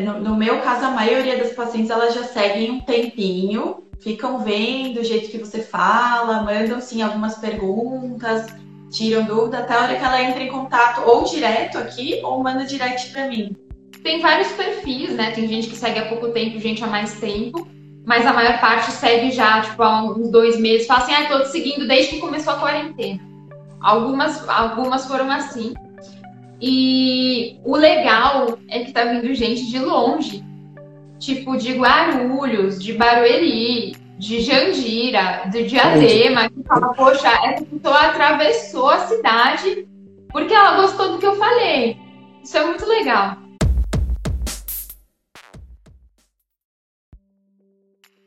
no, no, meu caso, a maioria das pacientes elas já seguem um tempinho, ficam vendo o jeito que você fala, mandam sim algumas perguntas, tiram dúvida até a hora que ela entra em contato ou direto aqui ou manda direct para mim. Tem vários perfis, né? Tem gente que segue há pouco tempo, gente há mais tempo, mas a maior parte segue já, tipo, há uns dois meses. Fala assim, ah, tô te seguindo desde que começou a quarentena. Algumas, algumas foram assim. E o legal é que tá vindo gente de longe, tipo de Guarulhos, de Barueri, de Jandira, de Diadema, que fala, poxa, essa pessoa atravessou a cidade porque ela gostou do que eu falei. Isso é muito legal.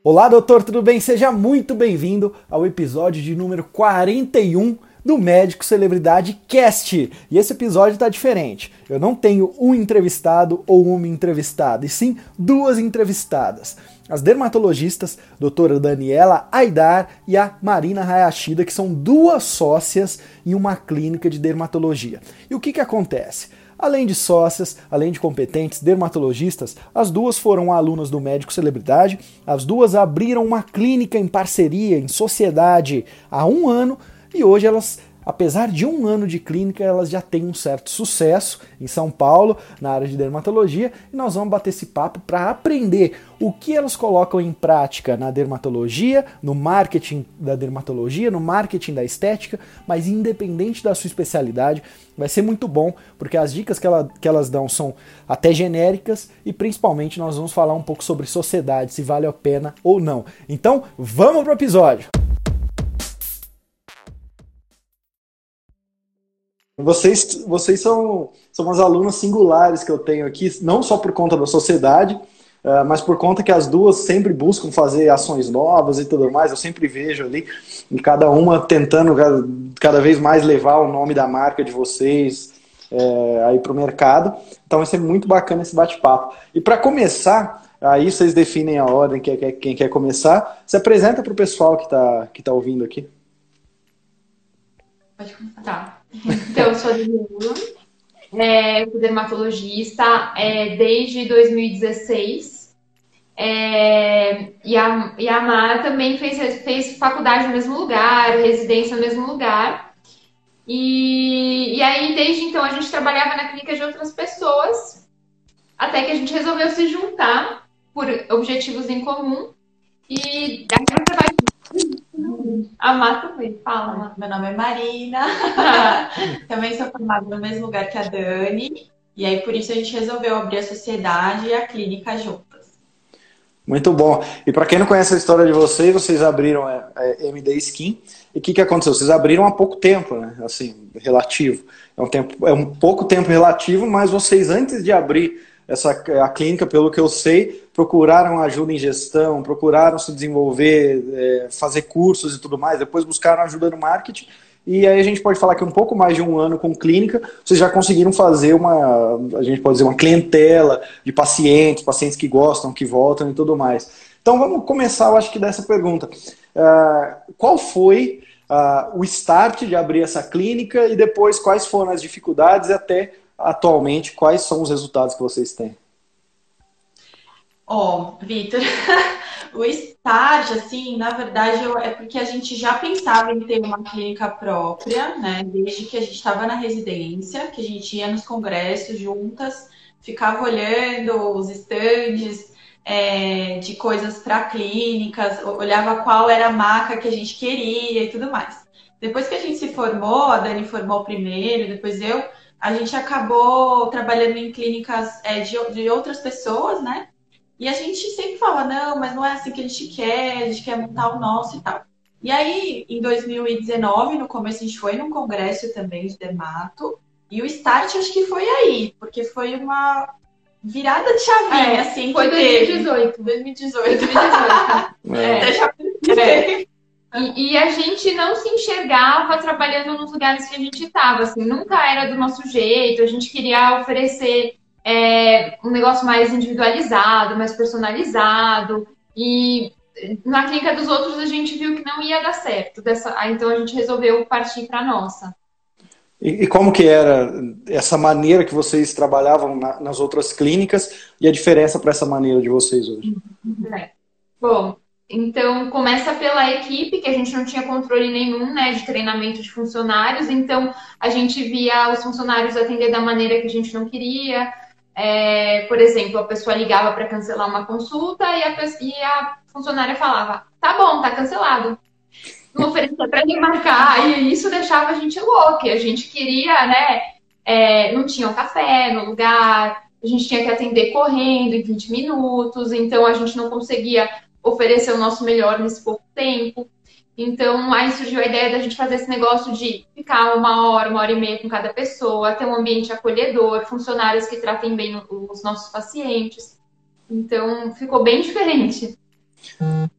Olá, doutor, tudo bem? Seja muito bem-vindo ao episódio de número 41 do Médico Celebridade Cast. E esse episódio está diferente. Eu não tenho um entrevistado ou uma entrevistada, e sim duas entrevistadas. As dermatologistas, doutora Daniela Aidar e a Marina Hayashida, que são duas sócias em uma clínica de dermatologia. E o que, que acontece? Além de sócias, além de competentes dermatologistas, as duas foram alunas do Médico Celebridade, as duas abriram uma clínica em parceria, em sociedade, há um ano e hoje elas apesar de um ano de clínica, elas já têm um certo sucesso em São Paulo, na área de dermatologia, e nós vamos bater esse papo para aprender o que elas colocam em prática na dermatologia, no marketing da dermatologia, no marketing da estética, mas independente da sua especialidade, vai ser muito bom, porque as dicas que, ela, que elas dão são até genéricas e principalmente nós vamos falar um pouco sobre sociedade, se vale a pena ou não. Então, vamos pro episódio! Vocês, vocês são, são umas alunas singulares que eu tenho aqui, não só por conta da sociedade, uh, mas por conta que as duas sempre buscam fazer ações novas e tudo mais. Eu sempre vejo ali, em cada uma tentando cada, cada vez mais levar o nome da marca de vocês é, aí para o mercado. Então vai ser muito bacana esse bate-papo. E para começar, aí vocês definem a ordem, quem quer, quem quer começar. Se apresenta para o pessoal que está que tá ouvindo aqui. Pode começar. Tá. Então, eu sou Daniela, é, sou dermatologista é, desde 2016. É, e, a, e a Mar também fez, fez faculdade no mesmo lugar, residência no mesmo lugar. E, e aí, desde então, a gente trabalhava na clínica de outras pessoas, até que a gente resolveu se juntar por objetivos em comum. E agora vai a Má também, fala. Meu nome é Marina, também sou formada no mesmo lugar que a Dani, e aí por isso a gente resolveu abrir a sociedade e a clínica juntas. Muito bom. E para quem não conhece a história de vocês, vocês abriram a é, é, MD Skin. E o que, que aconteceu? Vocês abriram há pouco tempo, né? Assim, relativo. É um, tempo, é um pouco tempo relativo, mas vocês, antes de abrir essa a clínica, pelo que eu sei, procuraram ajuda em gestão, procuraram se desenvolver, é, fazer cursos e tudo mais, depois buscaram ajuda no marketing. E aí a gente pode falar que um pouco mais de um ano com clínica, vocês já conseguiram fazer uma, a gente pode dizer, uma clientela de pacientes, pacientes que gostam, que voltam e tudo mais. Então vamos começar, eu acho que dessa pergunta. Uh, qual foi uh, o start de abrir essa clínica e depois quais foram as dificuldades até atualmente, quais são os resultados que vocês têm? Ó, oh, Vitor, o estágio, assim, na verdade, eu, é porque a gente já pensava em ter uma clínica própria, né? Desde que a gente estava na residência, que a gente ia nos congressos juntas, ficava olhando os estandes é, de coisas para clínicas, olhava qual era a marca que a gente queria e tudo mais. Depois que a gente se formou, a Dani formou primeiro, depois eu, a gente acabou trabalhando em clínicas é, de, de outras pessoas, né? E a gente sempre fala, não, mas não é assim que a gente quer, a gente quer montar o nosso e tal. E aí, em 2019, no começo, a gente foi num congresso também de dermato. E o start acho que foi aí, porque foi uma virada de chavinha, é, assim. Foi 2018. 2018. 2018. é. Até já é. E, e, a gente não se enxergava trabalhando nos lugares que a gente estava, assim, nunca era do nosso jeito, a gente queria oferecer é, um negócio mais individualizado, mais personalizado, e na clínica dos outros a gente viu que não ia dar certo, dessa, então a gente resolveu partir para a nossa. E, e, como que era essa maneira que vocês trabalhavam na, nas outras clínicas e a diferença para essa maneira de vocês hoje? É. Bom, então começa pela equipe, que a gente não tinha controle nenhum né, de treinamento de funcionários, então a gente via os funcionários atender da maneira que a gente não queria. É, por exemplo, a pessoa ligava para cancelar uma consulta e a, e a funcionária falava: tá bom, tá cancelado. Não oferecia para remarcar, e isso deixava a gente louco, a gente queria, né, é, não tinha um café no lugar, a gente tinha que atender correndo em 20 minutos, então a gente não conseguia oferecer o nosso melhor nesse pouco tempo. Então, aí surgiu a ideia da gente fazer esse negócio de ficar uma hora, uma hora e meia com cada pessoa, ter um ambiente acolhedor, funcionários que tratem bem os nossos pacientes. Então, ficou bem diferente.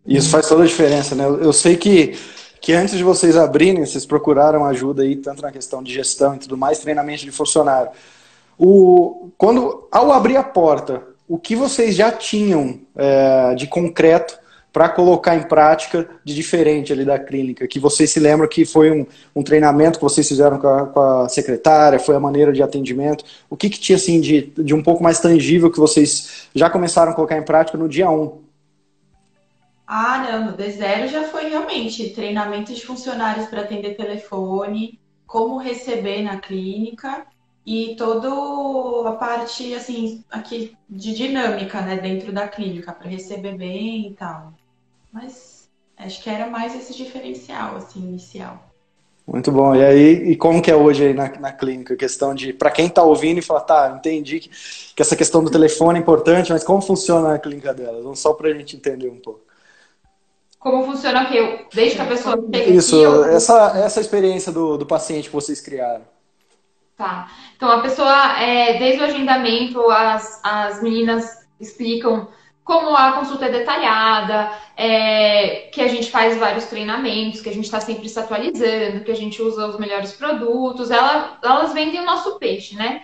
Isso faz toda a diferença, né? Eu sei que que antes de vocês abrirem, vocês procuraram ajuda aí, tanto na questão de gestão e tudo mais, treinamento de funcionário. O, quando, ao abrir a porta, o que vocês já tinham é, de concreto para colocar em prática de diferente ali da clínica? Que vocês se lembram que foi um, um treinamento que vocês fizeram com a, com a, secretária, foi a maneira de atendimento? O que, que tinha assim de, de um pouco mais tangível que vocês já começaram a colocar em prática no dia 1? Ah, não, no D0 já foi realmente treinamento de funcionários para atender telefone, como receber na clínica e toda a parte assim aqui de dinâmica, né, dentro da clínica para receber bem e tal. Mas acho que era mais esse diferencial assim inicial. Muito bom. E aí, e como que é hoje aí na, na clínica? Questão de, para quem está ouvindo e fala, tá, entendi que, que essa questão do telefone é importante, mas como funciona a clínica delas? Vamos só para a gente entender um pouco como funciona o quê? Desde que a pessoa chega Isso, aqui, eu... essa, essa experiência do, do paciente que vocês criaram. Tá. Então, a pessoa, é, desde o agendamento, as, as meninas explicam como a consulta é detalhada, é, que a gente faz vários treinamentos, que a gente está sempre se atualizando, que a gente usa os melhores produtos. Ela, elas vendem o nosso peixe, né?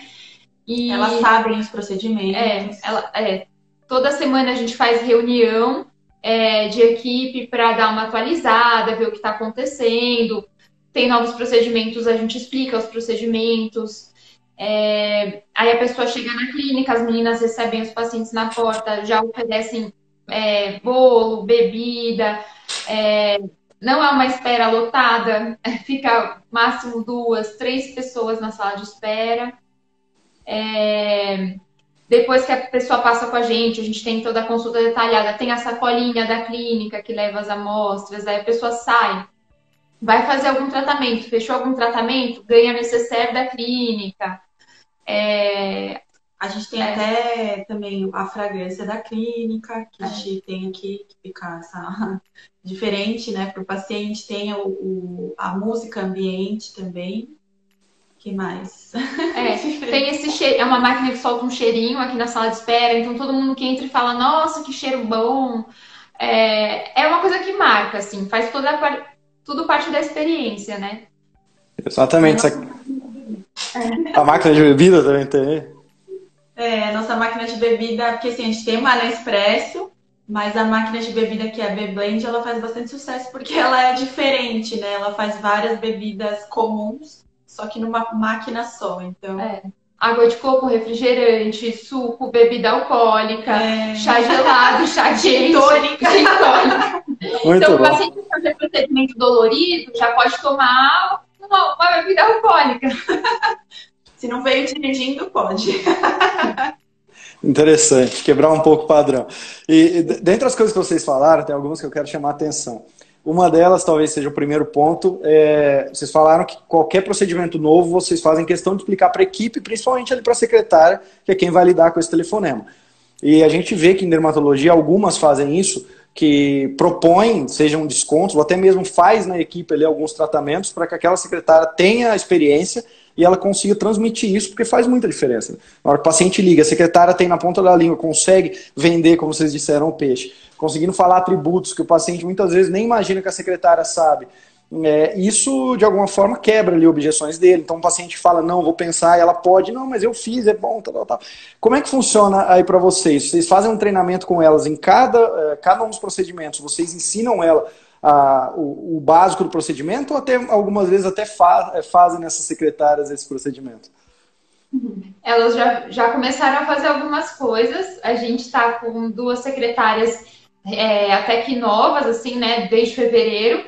E, elas sabem os procedimentos. É, ela, é, toda semana a gente faz reunião é, de equipe para dar uma atualizada, ver o que está acontecendo. Tem novos procedimentos, a gente explica os procedimentos. É, aí a pessoa chega na clínica, as meninas recebem os pacientes na porta, já oferecem é, bolo, bebida. É, não é uma espera lotada, fica máximo duas, três pessoas na sala de espera. É, depois que a pessoa passa com a gente, a gente tem toda a consulta detalhada, tem a sacolinha da clínica que leva as amostras, aí a pessoa sai, vai fazer algum tratamento, fechou algum tratamento, ganha necessário da clínica. É... A gente tem é. até também a fragrância da clínica, que a é. gente tem aqui que fica essa... diferente, né, para o paciente. Tem o, o, a música ambiente também, que mais? É, tem esse cheiro, é uma máquina que solta um cheirinho aqui na sala de espera, então todo mundo que entra e fala, nossa, que cheiro bom. É, é uma coisa que marca, assim, faz toda a, tudo parte da experiência, né? Exatamente. É. A máquina de bebida também tem. É, nossa máquina de bebida, porque assim, a gente tem uma Nespresso, mas a máquina de bebida que é a B-Blend, ela faz bastante sucesso porque ela é diferente, né? Ela faz várias bebidas comuns só que numa máquina só. Então. É. Água de coco, refrigerante, suco, bebida alcoólica, é. chá gelado, chá quente, tônica. Então, o paciente que fazer procedimento dolorido já pode tomar uma, uma bebida alcoólica. Se não veio dirigindo, pode. Interessante, quebrar um pouco o padrão. E dentre as coisas que vocês falaram, tem algumas que eu quero chamar a atenção. Uma delas, talvez seja o primeiro ponto, é, vocês falaram que qualquer procedimento novo vocês fazem questão de explicar para a equipe, principalmente ali para a secretária, que é quem vai lidar com esse telefonema. E a gente vê que em dermatologia algumas fazem isso, que propõem, sejam descontos, ou até mesmo faz na equipe ali alguns tratamentos para que aquela secretária tenha a experiência e ela consiga transmitir isso, porque faz muita diferença. Na hora que o paciente liga, a secretária tem na ponta da língua, consegue vender, como vocês disseram, o peixe conseguindo falar atributos que o paciente muitas vezes nem imagina que a secretária sabe. É, isso, de alguma forma, quebra ali objeções dele. Então, o paciente fala, não, vou pensar, ela pode, não, mas eu fiz, é bom, tal, tal, tal. Como é que funciona aí para vocês? Vocês fazem um treinamento com elas em cada, é, cada um dos procedimentos, vocês ensinam ela a, o, o, básico do procedimento ou até algumas vezes até fa é, fazem nessas secretárias esse procedimento? Elas já, já começaram a fazer algumas coisas. A gente está com duas secretárias é, até que novas, assim, né, desde fevereiro.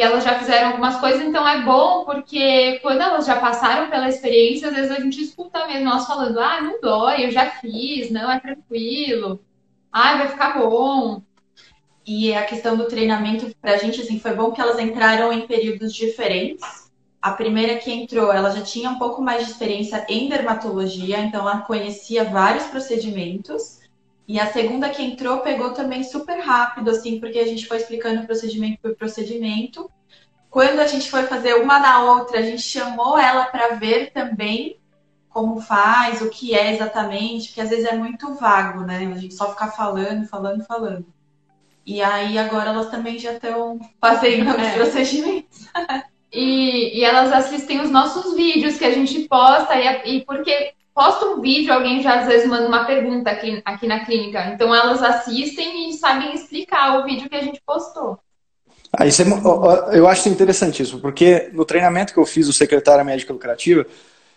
E elas já fizeram algumas coisas, então é bom porque quando elas já passaram pela experiência, às vezes a gente escuta mesmo elas falando: ah, não dói, eu já fiz, não, é tranquilo, ah, vai ficar bom. E a questão do treinamento, pra gente, assim, foi bom que elas entraram em períodos diferentes. A primeira que entrou, ela já tinha um pouco mais de experiência em dermatologia, então ela conhecia vários procedimentos. E a segunda que entrou pegou também super rápido, assim, porque a gente foi explicando procedimento por procedimento. Quando a gente foi fazer uma na outra, a gente chamou ela para ver também como faz, o que é exatamente, porque às vezes é muito vago, né? A gente só ficar falando, falando, falando. E aí agora elas também já estão fazendo os é. procedimentos. E, e elas assistem os nossos vídeos que a gente posta, e, e porque posta um vídeo, alguém já às vezes manda uma pergunta aqui, aqui na clínica. Então elas assistem e sabem explicar o vídeo que a gente postou. Ah, isso é, eu acho interessantíssimo, porque no treinamento que eu fiz do secretária médica lucrativa,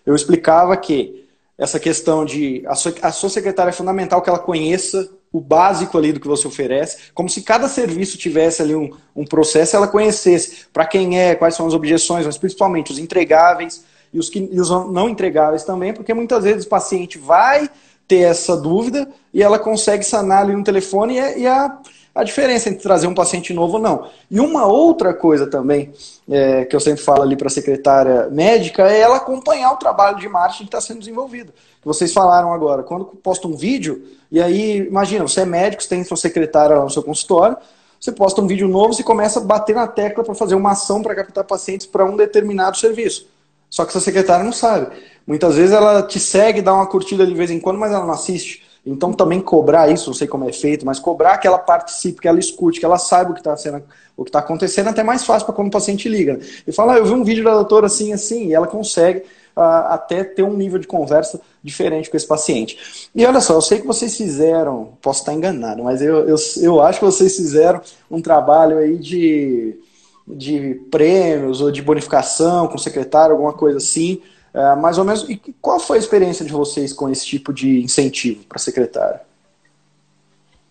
eu explicava que essa questão de a sua, a sua secretária é fundamental que ela conheça o básico ali do que você oferece, como se cada serviço tivesse ali um, um processo, ela conhecesse para quem é, quais são as objeções, mas principalmente os entregáveis e os, que, e os não entregáveis também, porque muitas vezes o paciente vai ter essa dúvida e ela consegue sanar ali no telefone e, e a, a diferença entre trazer um paciente novo ou não. E uma outra coisa também, é, que eu sempre falo ali para a secretária médica, é ela acompanhar o trabalho de marketing que está sendo desenvolvido. Vocês falaram agora, quando posta um vídeo, e aí, imagina, você é médico, você tem sua secretária lá no seu consultório, você posta um vídeo novo e começa a bater na tecla para fazer uma ação para captar pacientes para um determinado serviço. Só que essa secretária não sabe. Muitas vezes ela te segue, dá uma curtida de vez em quando, mas ela não assiste. Então também cobrar isso, não sei como é feito, mas cobrar que ela participe, que ela escute, que ela saiba o que está sendo, o que está acontecendo, até mais fácil para quando o paciente liga. E fala, ah, eu vi um vídeo da doutora assim, assim, e ela consegue uh, até ter um nível de conversa diferente com esse paciente. E olha só, eu sei que vocês fizeram, posso estar enganado, mas eu, eu, eu acho que vocês fizeram um trabalho aí de, de prêmios ou de bonificação com o secretário, alguma coisa assim. É, mais ou menos. E qual foi a experiência de vocês com esse tipo de incentivo para a secretária?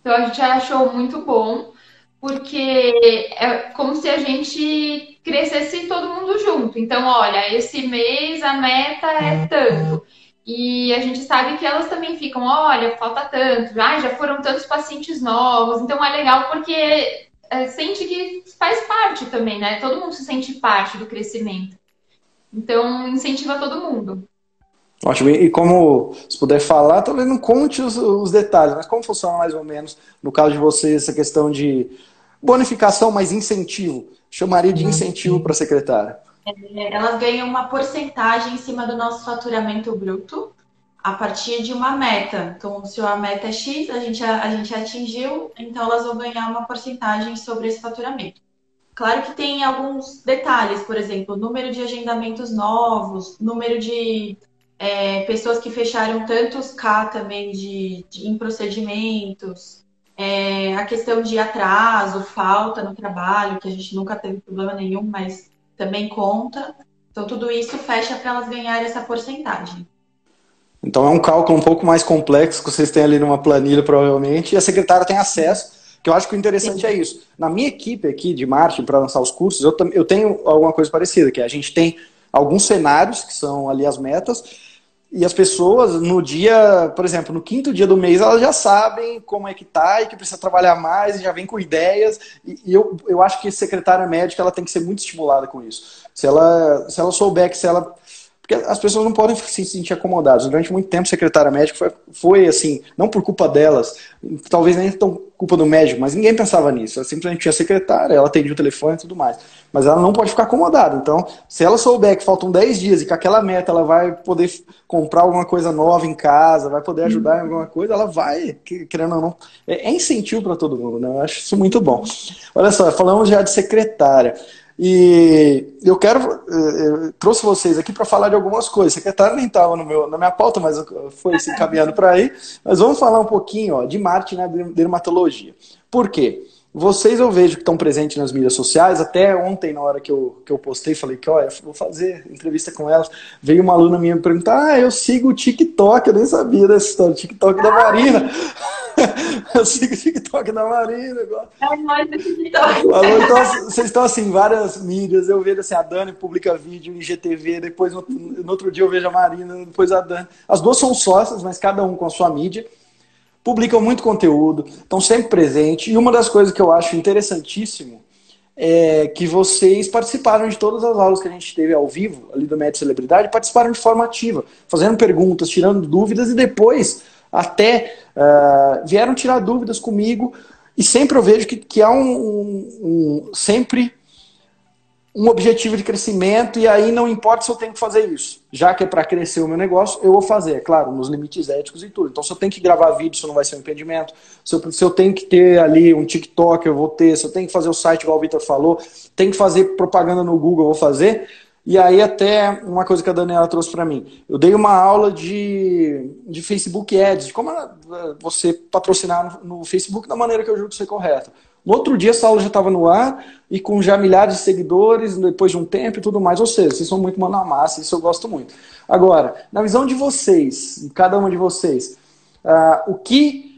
Então a gente achou muito bom, porque é como se a gente crescesse todo mundo junto. Então, olha, esse mês a meta é tanto. E a gente sabe que elas também ficam, olha, falta tanto, ah, já foram tantos pacientes novos. Então é legal porque é, sente que faz parte também, né? Todo mundo se sente parte do crescimento. Então, incentiva todo mundo. Ótimo. E como, se puder falar, talvez não conte os, os, detalhes, mas como funciona mais ou menos, no caso de vocês, essa questão de bonificação, mas incentivo? Chamaria de incentivo para a secretária. É, elas ganham uma porcentagem em cima do nosso faturamento bruto a partir de uma meta. Então, se a meta é X, a gente, a, gente atingiu, então elas vão ganhar uma porcentagem sobre esse faturamento. Claro que tem alguns detalhes, por exemplo, número de agendamentos novos, número de é, pessoas que fecharam tantos K também de, de em procedimentos, é, a questão de atraso, falta no trabalho, que a gente nunca teve problema nenhum, mas também conta. Então, tudo isso fecha para elas ganharem essa porcentagem. Então, é um cálculo um pouco mais complexo que vocês têm ali numa planilha, provavelmente, e a secretária tem acesso que eu acho que o interessante é isso. Na minha equipe aqui de marketing para lançar os cursos, eu, eu tenho alguma coisa parecida, que a gente tem alguns cenários, que são ali as metas, e as pessoas, no dia, por exemplo, no quinto dia do mês, elas já sabem como é que tá e que precisa trabalhar mais, e já vem com ideias. E, eu, eu acho que secretária médica ela tem que ser muito estimulada com isso. Se ela, se ela souber que se ela porque as pessoas não podem se sentir acomodadas. Durante muito tempo, a secretária médica foi, foi, assim, não por culpa delas, talvez nem tão culpa do médico, mas ninguém pensava nisso. Ela simplesmente tinha secretária, ela atendia o telefone e tudo mais. Mas ela não pode ficar acomodada. Então, se ela souber que faltam 10 dias e que aquela meta ela vai poder comprar alguma coisa nova em casa, vai poder ajudar em alguma coisa, ela vai, querendo ou não. É, é incentivo para todo mundo, né? Eu acho isso muito bom. Olha só, falamos já de secretária. E eu quero, eh, eu trouxe vocês aqui para falar de algumas coisas. Secretário nem estava na minha pauta, mas foi se encaminhando para aí. Mas vamos falar um pouquinho ó, de marketing na dermatologia. Por quê? Vocês eu vejo que estão presentes nas mídias sociais. Até ontem, na hora que eu, que eu postei, falei que, olha, vou fazer entrevista com elas. Veio uma aluna minha me perguntar: ah, eu sigo o TikTok, eu nem sabia dessa história, TikTok da Marina. eu sigo o TikTok da Marina. É mais do TikTok. Falou, então, vocês estão assim, várias mídias. Eu vejo assim, a Dani publica vídeo em GTV, depois no, no outro dia eu vejo a Marina, depois a Dani. As duas são sócias, mas cada um com a sua mídia publicam muito conteúdo, estão sempre presentes. E uma das coisas que eu acho interessantíssimo é que vocês participaram de todas as aulas que a gente teve ao vivo, ali do Médio Celebridade, participaram de forma ativa, fazendo perguntas, tirando dúvidas e depois até uh, vieram tirar dúvidas comigo. E sempre eu vejo que, que há um, um, um sempre um objetivo de crescimento e aí não importa se eu tenho que fazer isso. Já que é para crescer o meu negócio, eu vou fazer, é claro, nos limites éticos e tudo. Então, se eu tenho que gravar vídeo, isso não vai ser um impedimento. Se eu, se eu tenho que ter ali um TikTok, eu vou ter. Se eu tenho que fazer o site, igual o Victor falou, tem que fazer propaganda no Google, eu vou fazer. E aí até uma coisa que a Daniela trouxe para mim. Eu dei uma aula de, de Facebook Ads, de como você patrocinar no, no Facebook da maneira que eu julgo ser correta. No outro dia, essa aula já estava no ar e com já milhares de seguidores depois de um tempo e tudo mais. Ou seja, vocês são muito mano na massa, isso eu gosto muito. Agora, na visão de vocês, cada uma de vocês, uh, o que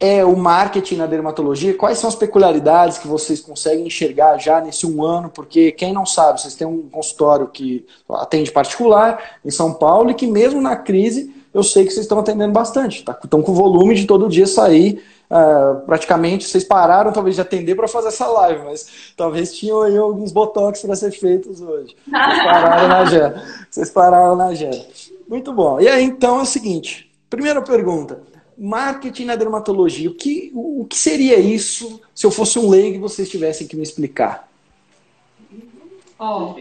é o marketing na dermatologia? Quais são as peculiaridades que vocês conseguem enxergar já nesse um ano? Porque quem não sabe, vocês têm um consultório que atende particular em São Paulo e que mesmo na crise eu sei que vocês estão atendendo bastante. Tá? Estão com volume de todo dia sair Uh, praticamente vocês pararam talvez de atender para fazer essa live, mas talvez tinham aí alguns botox para ser feitos hoje. Vocês pararam na Gera. Vocês pararam na Gera. Muito bom. E aí então é o seguinte: primeira pergunta. Marketing na dermatologia. O que, o que seria isso se eu fosse um leigo e vocês tivessem que me explicar? Ó, oh,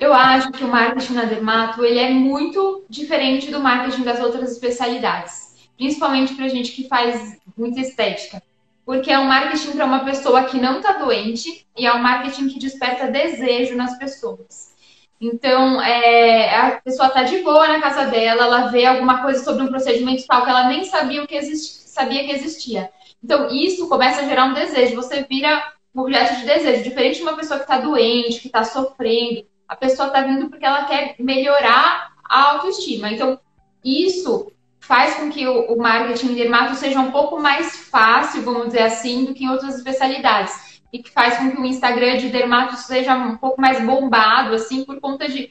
eu acho que o marketing na dermato ele é muito diferente do marketing das outras especialidades principalmente para gente que faz muita estética. Porque é um marketing para uma pessoa que não está doente e é um marketing que desperta desejo nas pessoas. Então, é, a pessoa está de boa na casa dela, ela vê alguma coisa sobre um procedimento tal que ela nem sabia, que existia, sabia que existia. Então, isso começa a gerar um desejo. Você vira um objeto de desejo. Diferente de uma pessoa que está doente, que está sofrendo. A pessoa está vindo porque ela quer melhorar a autoestima. Então, isso faz com que o, marketing dermato seja um pouco mais fácil, vamos dizer assim, do que em outras especialidades. E que faz com que o Instagram de dermato seja um pouco mais bombado, assim, por conta de.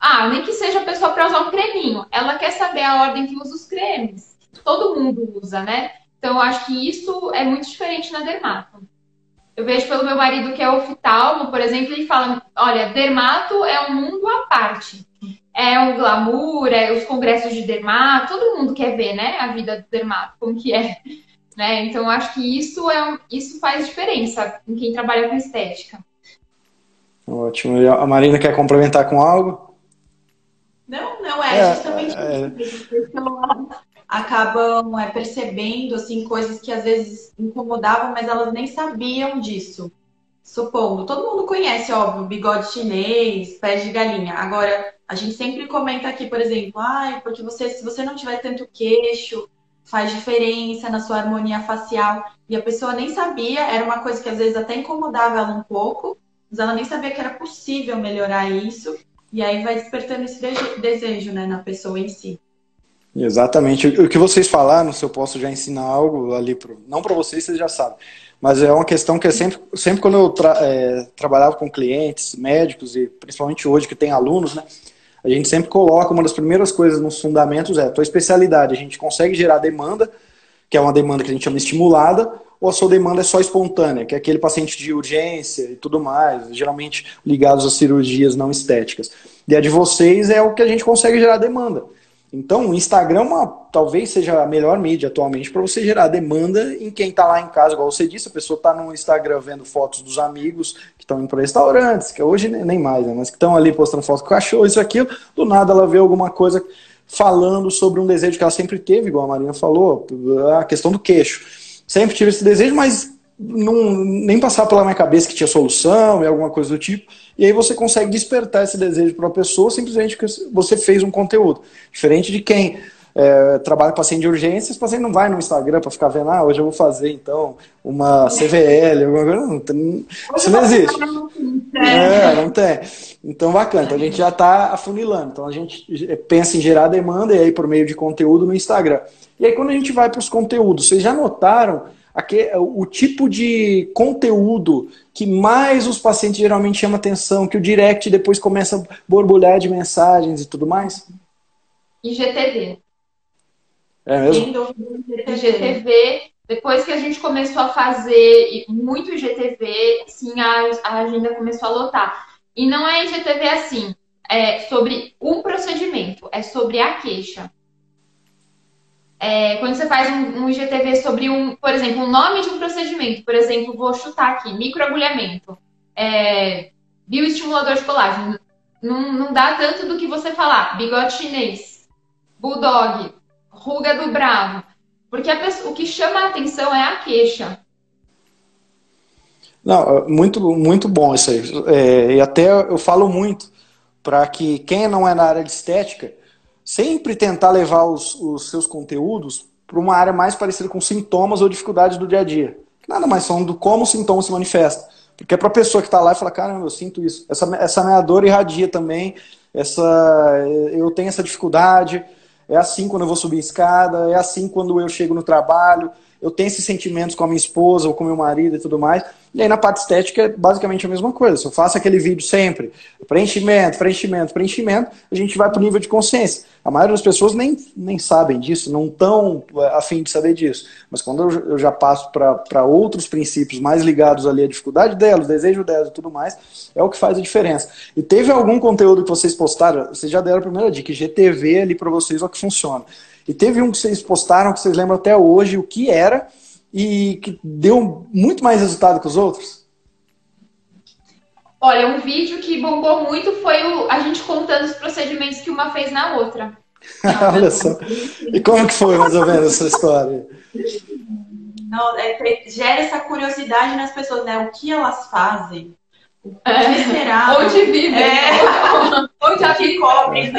Ah, nem que seja a pessoa para usar um creminho. Ela quer saber a ordem que usa os cremes. Todo mundo usa, né? Então, eu acho que isso é muito diferente na dermato. Eu vejo pelo meu marido que é oftalmo, por exemplo, ele fala: olha, dermato é um mundo à parte é um glamour, é os congressos de dermato, todo mundo quer ver, né, a vida do dermato, como que é. Né? Então, acho que isso, é, isso faz diferença em quem trabalha com estética. Ótimo. A Marina quer complementar com algo? Não, não, é, é justamente é, isso. Acabam é, percebendo assim, coisas que às vezes incomodavam, mas elas nem sabiam disso. Supondo, todo mundo conhece, óbvio, bigode chinês, pés de galinha. Agora, a gente sempre comenta aqui, por exemplo, ah, porque você, se você não tiver tanto queixo, faz diferença na sua harmonia facial. E a pessoa nem sabia, era uma coisa que às vezes até incomodava ela um pouco, mas ela nem sabia que era possível melhorar isso. E aí vai despertando esse desejo né, na pessoa em si. Exatamente. O que vocês falaram, se eu posso já ensinar algo ali, pro... não para vocês, vocês já sabem. Mas é uma questão que é sempre, sempre quando eu tra é, trabalhava com clientes, médicos, e principalmente hoje que tem alunos, né? a gente sempre coloca uma das primeiras coisas nos fundamentos é a tua especialidade. A gente consegue gerar demanda, que é uma demanda que a gente chama estimulada, ou a sua demanda é só espontânea, que é aquele paciente de urgência e tudo mais, geralmente ligados a cirurgias não estéticas. E a de vocês é o que a gente consegue gerar demanda. Então, o Instagram uma, talvez seja a melhor mídia atualmente para você gerar demanda em quem está lá em casa, igual você disse, a pessoa está no Instagram vendo fotos dos amigos que estão indo para restaurantes, que hoje nem mais, né, mas que estão ali postando fotos com cachorro, isso aquilo, do nada ela vê alguma coisa falando sobre um desejo que ela sempre teve, igual a Marina falou, a questão do queixo. Sempre tive esse desejo, mas não, nem passava pela minha cabeça que tinha solução e alguma coisa do tipo. E aí você consegue despertar esse desejo para a pessoa simplesmente porque você fez um conteúdo. Diferente de quem é, trabalha com paciente de urgência, o paciente não vai no Instagram para ficar vendo, ah, hoje eu vou fazer então uma CVL, alguma coisa. Não, tem, isso não existe. É, não tem. Então, bacana. Então, a gente já está afunilando. Então, a gente pensa em gerar demanda e aí por meio de conteúdo no Instagram. E aí, quando a gente vai para os conteúdos, vocês já notaram aqui, o tipo de conteúdo que mais os pacientes geralmente chama atenção, que o direct depois começa a borbulhar de mensagens e tudo mais? IGTV. É mesmo? IGTV. Depois que a gente começou a fazer muito IGTV, sim, a, a agenda começou a lotar. E não é IGTV assim, é sobre um procedimento, é sobre a queixa. É, quando você faz um, um, IGTV sobre um, por exemplo, o nome de um procedimento, por exemplo, vou chutar aqui, microagulhamento, é, bioestimulador de colágeno, não, não dá tanto do que você falar bigode chinês, bulldog, ruga do bravo, porque pessoa, o que chama a atenção é a queixa. Não, muito, muito bom isso aí. É, e até eu falo muito para que quem não é na área de estética sempre tentar levar os, os seus conteúdos para uma área mais parecida com sintomas ou dificuldades do dia a dia. Nada mais são do como o sintoma se manifesta. Porque é para a pessoa que está lá e fala, caramba, eu sinto isso. Essa, essa minha dor irradia também, essa, eu tenho essa dificuldade, é assim quando eu vou subir escada, é assim quando eu chego no trabalho, eu tenho esses sentimentos com a minha esposa ou com meu marido e tudo mais. E aí na parte estética é basicamente a mesma coisa. Se eu faço aquele vídeo sempre, preenchimento, preenchimento, preenchimento, a gente vai para o nível de consciência. A maioria das pessoas nem, nem sabem disso, não estão é, afim de saber disso. Mas quando eu, já passo para outros princípios mais ligados ali à dificuldade delas, desejo delas e tudo mais, é o que faz a diferença. E teve algum conteúdo que vocês postaram, vocês já deram a primeira dica, GTV ali para vocês o que funciona. E teve um que vocês postaram, que vocês lembram até hoje o que era, e que deu muito mais resultado que os outros? Olha, um vídeo que bombou muito foi o, a gente contando os procedimentos que uma fez na outra. Olha só. E como que foi mais ou menos essa história? Não, é, gera essa curiosidade nas pessoas, né? O que elas fazem? O que é. será? Onde vivem? É. Onde a que cobrem?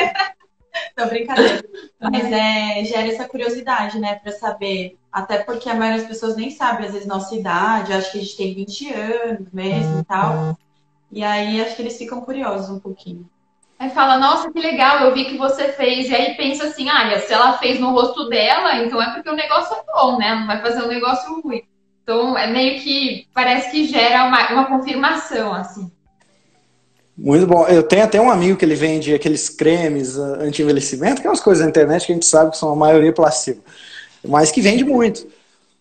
Não, brincadeira. Mas é, gera essa curiosidade, né? Pra saber até porque a maioria das pessoas nem sabe, às vezes, nossa idade, acho que a gente tem 20 anos mesmo e tal. E aí acho que eles ficam curiosos um pouquinho. Aí fala, nossa, que legal, eu vi que você fez. E aí pensa assim, ah, se ela fez no rosto dela, então é porque o negócio é bom, né? Não vai fazer um negócio ruim. Então é meio que parece que gera uma, uma confirmação, assim. Muito bom. Eu tenho até um amigo que ele vende aqueles cremes anti-envelhecimento, que é umas coisas na internet que a gente sabe que são a maioria placebo mas que vende muito.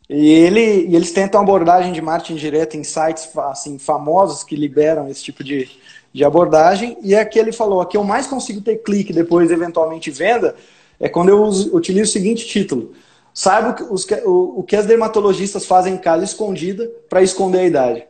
E, ele, e eles tentam abordagem de marketing direto em sites assim, famosos que liberam esse tipo de, de abordagem. E aqui ele falou: aqui eu mais consigo ter clique depois, eventualmente, venda, é quando eu uso, utilizo o seguinte título. Saiba os, o, o que as dermatologistas fazem em casa escondida para esconder a idade.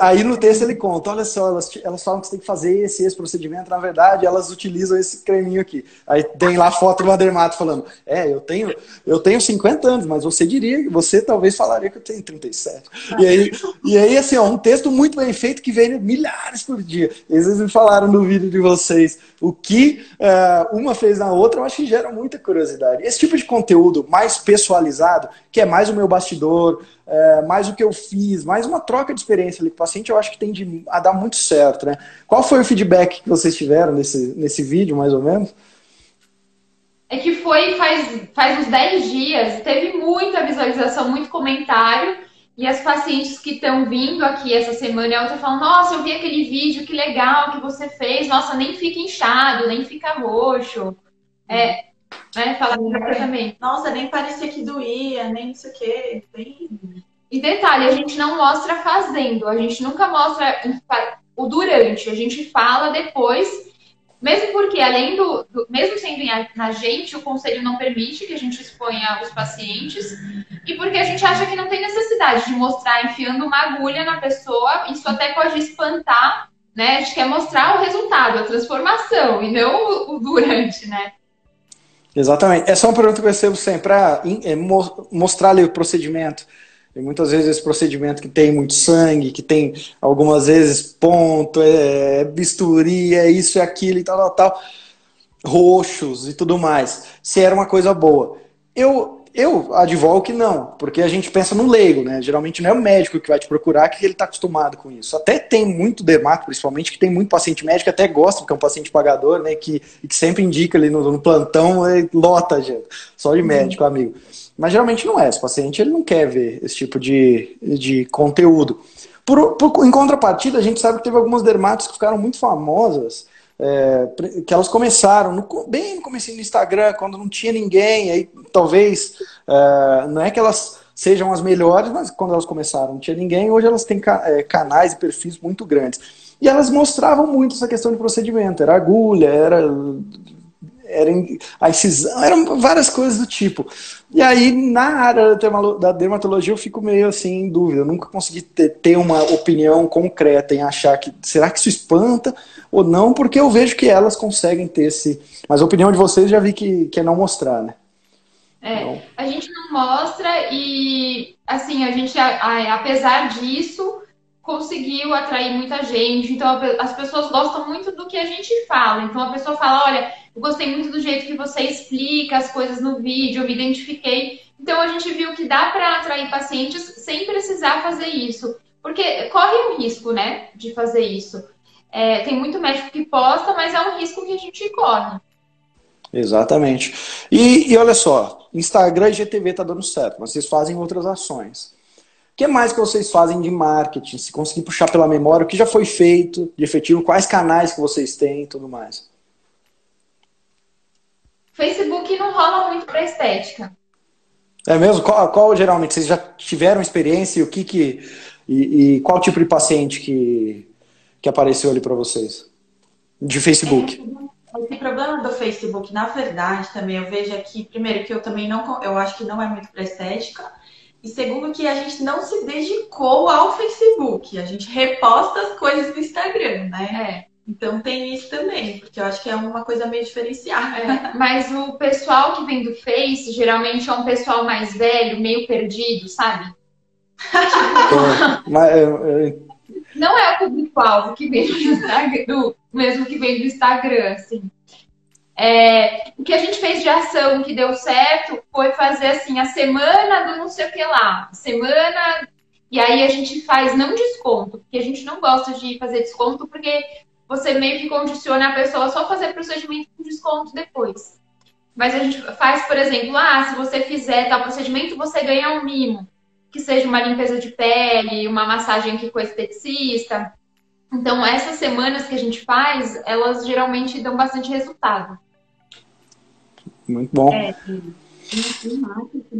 Aí no texto ele conta, olha só, elas, elas falam que você tem que fazer esse, esse procedimento, na verdade elas utilizam esse creminho aqui. Aí tem lá a foto do dermato falando, é, eu tenho, eu tenho 50 anos, mas você diria, você talvez falaria que eu tenho 37. E aí, e aí assim, ó, um texto muito bem feito que vem milhares por dia. Eles me falaram no vídeo de vocês o que uh, uma fez na outra, eu acho que gera muita curiosidade. Esse tipo de conteúdo mais pessoalizado, que é mais o meu bastidor, é, mais o que eu fiz, mais uma troca de experiência ali com o paciente, eu acho que tende a dar muito certo, né? Qual foi o feedback que vocês tiveram nesse, nesse vídeo, mais ou menos? É que foi faz, faz uns 10 dias, teve muita visualização, muito comentário, e as pacientes que estão vindo aqui essa semana e outra falam, nossa, eu vi aquele vídeo, que legal que você fez, nossa, nem fica inchado, nem fica roxo. É, né? Falar também. Nossa, nem parecia que doía, nem não sei o quê. E detalhe, a gente não mostra fazendo, a gente nunca mostra o durante, a gente fala depois, mesmo porque, além do, do mesmo sendo na gente, o conselho não permite que a gente exponha os pacientes, e porque a gente acha que não tem necessidade de mostrar enfiando uma agulha na pessoa, isso até pode espantar, né? A gente quer mostrar o resultado, a transformação, e não o, o durante, né? Exatamente. Essa é uma pergunta que eu recebo sempre, para é, mostrar ali o procedimento. E muitas vezes esse procedimento que tem muito sangue, que tem algumas vezes ponto, é, é bisturi, é isso e aquilo e tal, tal, tal, roxos e tudo mais, se era uma coisa boa. Eu, eu advogo que não, porque a gente pensa no leigo, né? Geralmente não é o médico que vai te procurar, que ele está acostumado com isso. Até tem muito dermato, principalmente, que tem muito paciente médico que até gosta, porque é um paciente pagador, né? Que, que sempre indica ali no, no plantão, lota, gente. Só de médico, uhum. amigo. Mas geralmente não é. Esse paciente ele não quer ver esse tipo de, de conteúdo. Por, por, em contrapartida, a gente sabe que teve algumas dermatos que ficaram muito famosas é, que elas começaram no, bem no começo do Instagram, quando não tinha ninguém, aí talvez é, não é que elas sejam as melhores, mas quando elas começaram não tinha ninguém, hoje elas têm é, canais e perfis muito grandes. E elas mostravam muito essa questão de procedimento, era agulha, era era a incisão, eram várias coisas do tipo. E aí, na área da dermatologia, eu fico meio assim em dúvida. Eu nunca consegui ter, ter, uma opinião concreta em achar que será que isso espanta ou não, porque eu vejo que elas conseguem ter esse. Mas a opinião de vocês já vi que, que é não mostrar, né? É, então... a gente não mostra e, assim, a gente, apesar disso, conseguiu atrair muita gente. Então, as pessoas gostam muito do que a gente fala. Então, a pessoa fala: olha eu gostei muito do jeito que você explica as coisas no vídeo, eu me identifiquei. Então a gente viu que dá para atrair pacientes sem precisar fazer isso. Porque corre um risco, né, de fazer isso. É, tem muito médico que posta, mas é um risco que a gente corre. Exatamente. E, e olha só, Instagram e GTV tá dando certo, mas vocês fazem outras ações. O que mais que vocês fazem de marketing? Se conseguir puxar pela memória, o que já foi feito de efetivo, quais canais que vocês têm e tudo mais? Facebook não rola muito para estética. É mesmo? Qual, qual, geralmente vocês já tiveram experiência e o que que e, e qual tipo de paciente que que apareceu ali para vocês de Facebook? Esse problema do Facebook, na verdade, também eu vejo aqui, primeiro que eu também não, eu acho que não é muito para estética, e segundo que a gente não se dedicou ao Facebook, a gente reposta as coisas no Instagram, né? É. Então tem isso também, porque eu acho que é uma coisa meio diferenciada. É, mas o pessoal que vem do Face geralmente é um pessoal mais velho, meio perdido, sabe? É, Não é o público-alvo que vem do Instagram, do, mesmo que vem do Instagram, assim. É, o que a gente fez de ação que deu certo foi fazer assim a semana do não sei o que lá, semana e aí a gente faz não desconto, porque a gente não gosta de fazer desconto porque você meio que condiciona a pessoa só fazer procedimento com desconto depois. Mas a gente faz, por exemplo, ah, se você fizer tal procedimento, você ganha um mimo. Que seja uma limpeza de pele, uma massagem aqui com esteticista. Então, essas semanas que a gente faz, elas geralmente dão bastante resultado. Muito bom. É,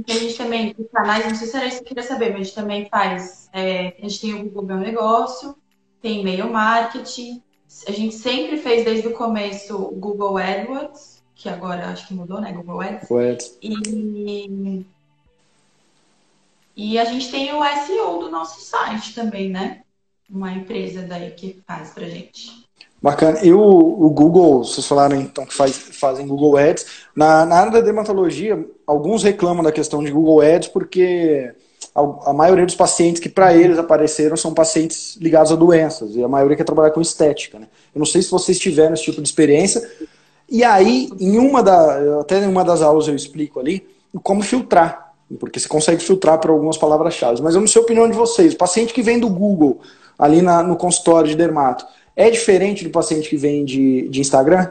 a gente também, os canais, não sei se era isso que eu queria saber, mas a gente também faz. É, a gente tem o Google Meu Negócio, tem e-mail marketing, a gente sempre fez desde o começo o Google AdWords, que agora acho que mudou, né? Google Ads. Ads. E, e a gente tem o SEO do nosso site também, né? Uma empresa daí que faz pra gente. Bacana. E o, o Google, vocês falaram então que faz, fazem Google Ads. Na, na área da dermatologia, alguns reclamam da questão de Google Ads porque a, a maioria dos pacientes que para eles apareceram são pacientes ligados a doenças, e a maioria quer trabalhar com estética. Né? Eu não sei se vocês tiveram esse tipo de experiência. E aí, em uma da, até em uma das aulas eu explico ali como filtrar, porque você consegue filtrar por algumas palavras-chave. Mas eu não sei a opinião de vocês. O paciente que vem do Google, ali na, no consultório de dermato, é diferente do paciente que vem de, de Instagram?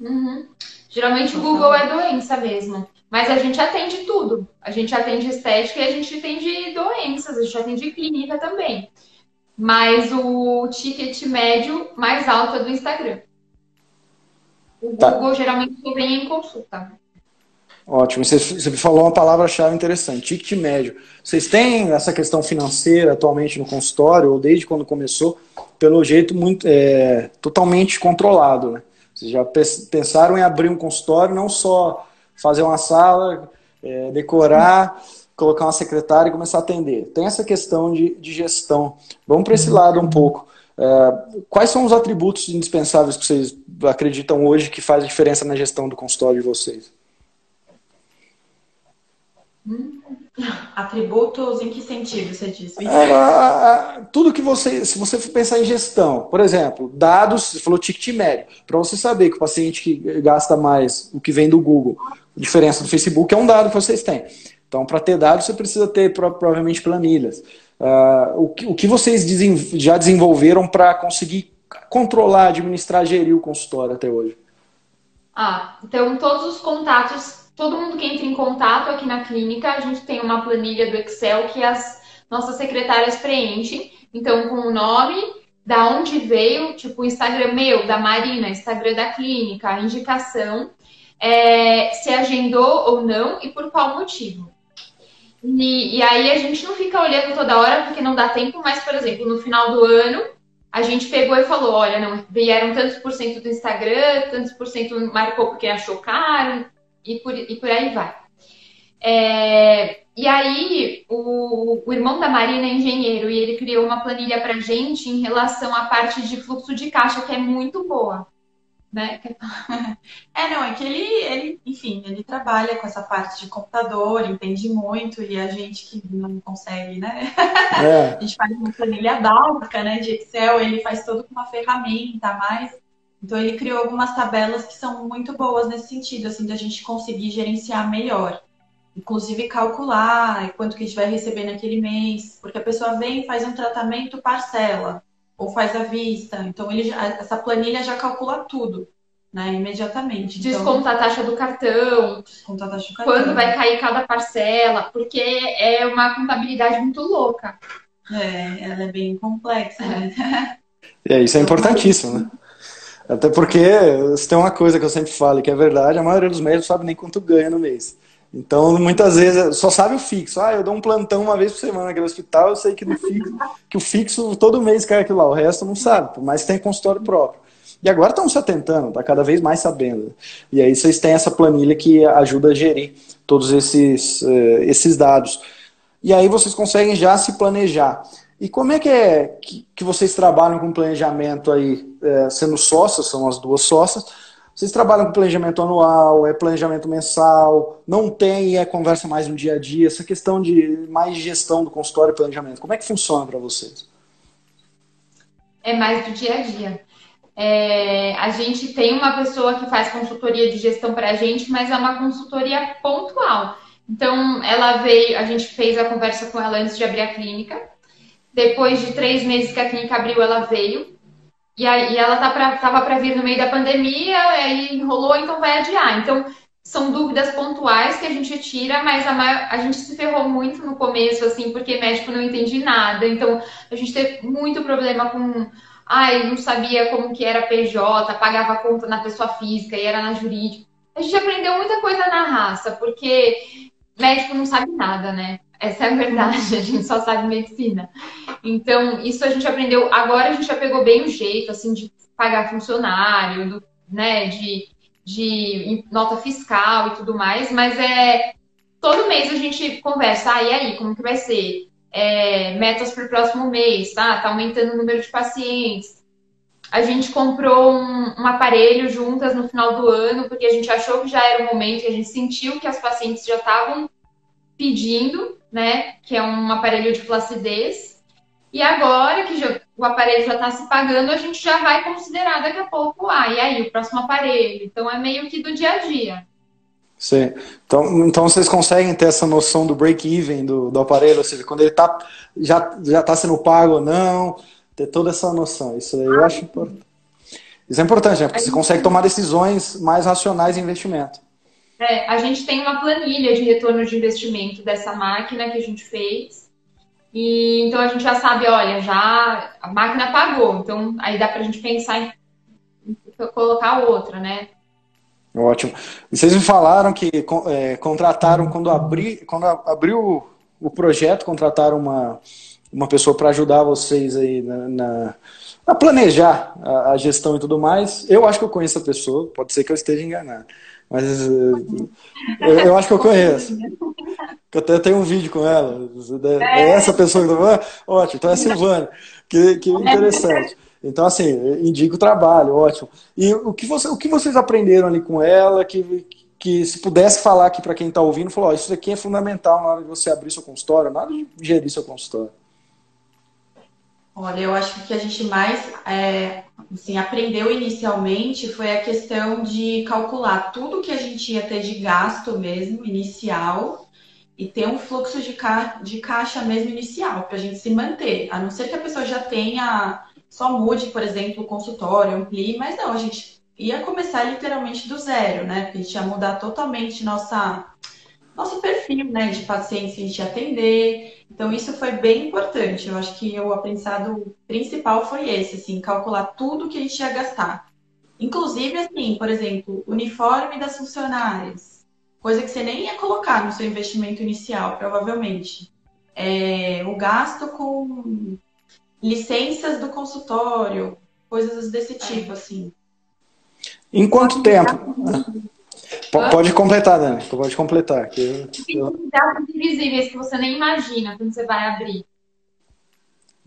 Uhum. Geralmente o Google é doença mesmo. Mas a gente atende tudo. A gente atende estética e a gente atende doenças, a gente atende clínica também. Mas o ticket médio mais alto é do Instagram. O tá. Google geralmente vem em consulta. Ótimo. Você, você falou uma palavra-chave interessante, ticket médio. Vocês têm essa questão financeira atualmente no consultório, ou desde quando começou, pelo jeito, muito é, totalmente controlado, né? Vocês já pensaram em abrir um consultório não só fazer uma sala, é, decorar, colocar uma secretária e começar a atender. Tem essa questão de, de gestão. Vamos para esse uhum. lado um pouco. É, quais são os atributos indispensáveis que vocês acreditam hoje que faz a diferença na gestão do consultório de vocês? Atributos em que sentido você diz? É, tudo que você, se você for pensar em gestão, por exemplo, dados, você falou ticket médio, para você saber que o paciente que gasta mais o que vem do Google, a diferença do Facebook é um dado que vocês têm. Então, para ter dados, você precisa ter provavelmente planilhas. Uh, o, que, o que vocês já desenvolveram para conseguir controlar, administrar, gerir o consultório até hoje? Ah, então todos os contatos, todo mundo que entra em contato aqui na clínica, a gente tem uma planilha do Excel que as nossas secretárias preenchem. Então, com o nome, da onde veio, tipo o Instagram meu, da Marina, Instagram da clínica, a indicação, é, se agendou ou não e por qual motivo. E, e, aí a gente não fica olhando toda hora porque não dá tempo, mas, por exemplo, no final do ano, a gente pegou e falou, olha, não, vieram tantos por cento do Instagram, tantos por cento marcou porque achou caro, e por, e por aí vai. É, e aí, o, o, irmão da Marina é engenheiro e ele criou uma planilha pra gente em relação à parte de fluxo de caixa, que é muito boa né? É, não, é que ele, ele, enfim, ele trabalha com essa parte de computador, entende muito, e a gente que não consegue, né? É. a gente faz uma planilha básica, né, de Excel, ele faz tudo com uma ferramenta a mais. Então ele criou algumas tabelas que são muito boas nesse sentido, assim, da gente conseguir gerenciar melhor. Inclusive calcular quanto que a gente vai receber naquele mês, porque a pessoa vem e faz um tratamento parcela ou faz à vista. Então, ele já, essa planilha já calcula tudo, né? Imediatamente. Então, desconta então, a taxa do cartão. Desconta a taxa do cartão. Quando vai cair cada parcela, porque é uma contabilidade muito louca. É, ela é bem complexa, né? É, isso é importantíssimo, né? Até porque se tem uma coisa que eu sempre falo que é verdade, a maioria dos médicos sabe nem quanto ganha no mês. Então, muitas vezes, só sabe o fixo. Ah, eu dou um plantão uma vez por semana aqui no hospital, eu sei que, no fixo, que o fixo todo mês cai aquilo lá, o resto não sabe, que tenha consultório próprio. E agora estão se atentando, tá cada vez mais sabendo. E aí vocês têm essa planilha que ajuda a gerir todos esses, uh, esses dados. E aí vocês conseguem já se planejar. E como é que é que, que vocês trabalham com planejamento aí, é, sendo sócios, são as duas sócias, vocês trabalham com planejamento anual, é planejamento mensal, não tem, é conversa mais no dia a dia, essa questão de mais gestão do consultório e planejamento, como é que funciona para vocês? É mais do dia a dia. É, a gente tem uma pessoa que faz consultoria de gestão para a gente, mas é uma consultoria pontual. Então, ela veio, a gente fez a conversa com ela antes de abrir a clínica. Depois de três meses que a clínica abriu, ela veio. E, aí, ela tá pra, tava para vir no meio da pandemia, aí enrolou, então vai adiar. Então, são dúvidas pontuais que a gente tira, mas a, maior, a gente se ferrou muito no começo, assim, porque médico não entende nada. Então, a gente teve muito problema com. Ai, não sabia como que era PJ, pagava conta na pessoa física e era na jurídica. A gente aprendeu muita coisa na raça, porque médico não sabe nada, né? Essa é a verdade, a gente só sabe medicina. Então, isso a gente aprendeu. Agora a gente já pegou bem o jeito, assim, de pagar funcionário, do, né, de, de nota fiscal e tudo mais, mas é. Todo mês a gente conversa, ah, e aí, como que vai ser? É, metas para o próximo mês, tá? Tá aumentando o número de pacientes. A gente comprou um, um, aparelho juntas no final do ano, porque a gente achou que já era o momento e a gente sentiu que as pacientes já estavam pedindo, né? Que é um aparelho de flacidez. E agora que já, o aparelho já está se pagando, a gente já vai considerar daqui a pouco, ah, e aí, o próximo aparelho. Então é meio que do dia a dia. Sim. Então, então vocês conseguem ter essa noção do break-even do, do aparelho, ou seja, quando ele tá, já está sendo pago ou não, ter toda essa noção. Isso aí eu acho importante. Isso é importante, né? Porque você consegue tomar decisões mais racionais de investimento. É, a gente tem uma planilha de retorno de investimento dessa máquina que a gente fez. E então a gente já sabe, olha, já a máquina pagou, então aí dá para a gente pensar em colocar outra, né? Ótimo. E vocês me falaram que é, contrataram quando abri, quando abriu o projeto, contrataram uma, uma pessoa para ajudar vocês aí na, na planejar a, a, gestão e tudo mais. Eu acho que eu conheço a pessoa, pode ser que eu esteja enganado. Mas eh, eu, eu, acho que eu conheço. Eu até tenho um vídeo com ela. É, é essa pessoa que eu tô Ótimo, então é a Silvana. Que, que interessante. Então, assim, indico o trabalho, ótimo. E o que, você, o que vocês aprenderam ali com ela que, que se pudesse falar aqui para quem está ouvindo, falou, oh, isso aqui é fundamental na hora de você abrir seu consultório, na hora de gerir seu consultório. Olha, eu acho que o que a gente mais é, assim, aprendeu inicialmente foi a questão de calcular tudo que a gente ia ter de gasto mesmo, inicial, e ter um fluxo de, ca de caixa mesmo inicial, para a gente se manter. A não ser que a pessoa já tenha, só mude, por exemplo, o consultório, amplie, mas não, a gente ia começar literalmente do zero, né? A gente ia mudar totalmente nossa, nosso perfil, né? De pacientes que a gente ia atender. Então, isso foi bem importante. Eu acho que o aprendizado principal foi esse, assim, calcular tudo que a gente ia gastar. Inclusive, assim, por exemplo, uniforme das funcionárias. Coisa que você nem ia colocar no seu investimento inicial, provavelmente. É, o gasto com licenças do consultório, coisas desse tipo, assim. Em quanto tempo? Pode completar, Dani. Pode completar. Que eu... Gastos invisíveis que você nem imagina quando você vai abrir.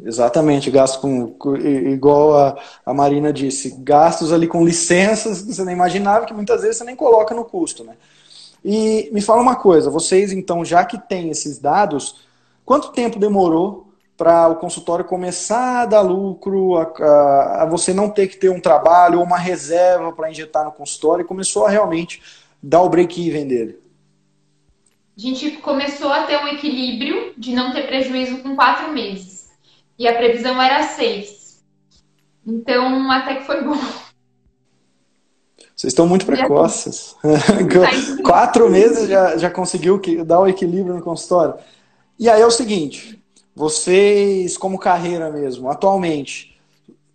Exatamente, gasto com, com igual a, a, Marina disse, gastos ali com licenças que você nem imaginava, que muitas vezes você nem coloca no custo, né? E me fala uma coisa, vocês então, já que têm esses dados, quanto tempo demorou para o consultório começar a dar lucro, a, a, a, você não ter que ter um trabalho ou uma reserva para injetar no consultório e começou a realmente dar o break-even dele? A gente começou a ter um equilíbrio de não ter prejuízo com quatro meses. E a previsão era seis. Então, até que foi bom. Vocês estão muito precoces. quatro meses já, já conseguiu dar o equilíbrio no consultório. E aí é o seguinte, vocês, como carreira mesmo, atualmente,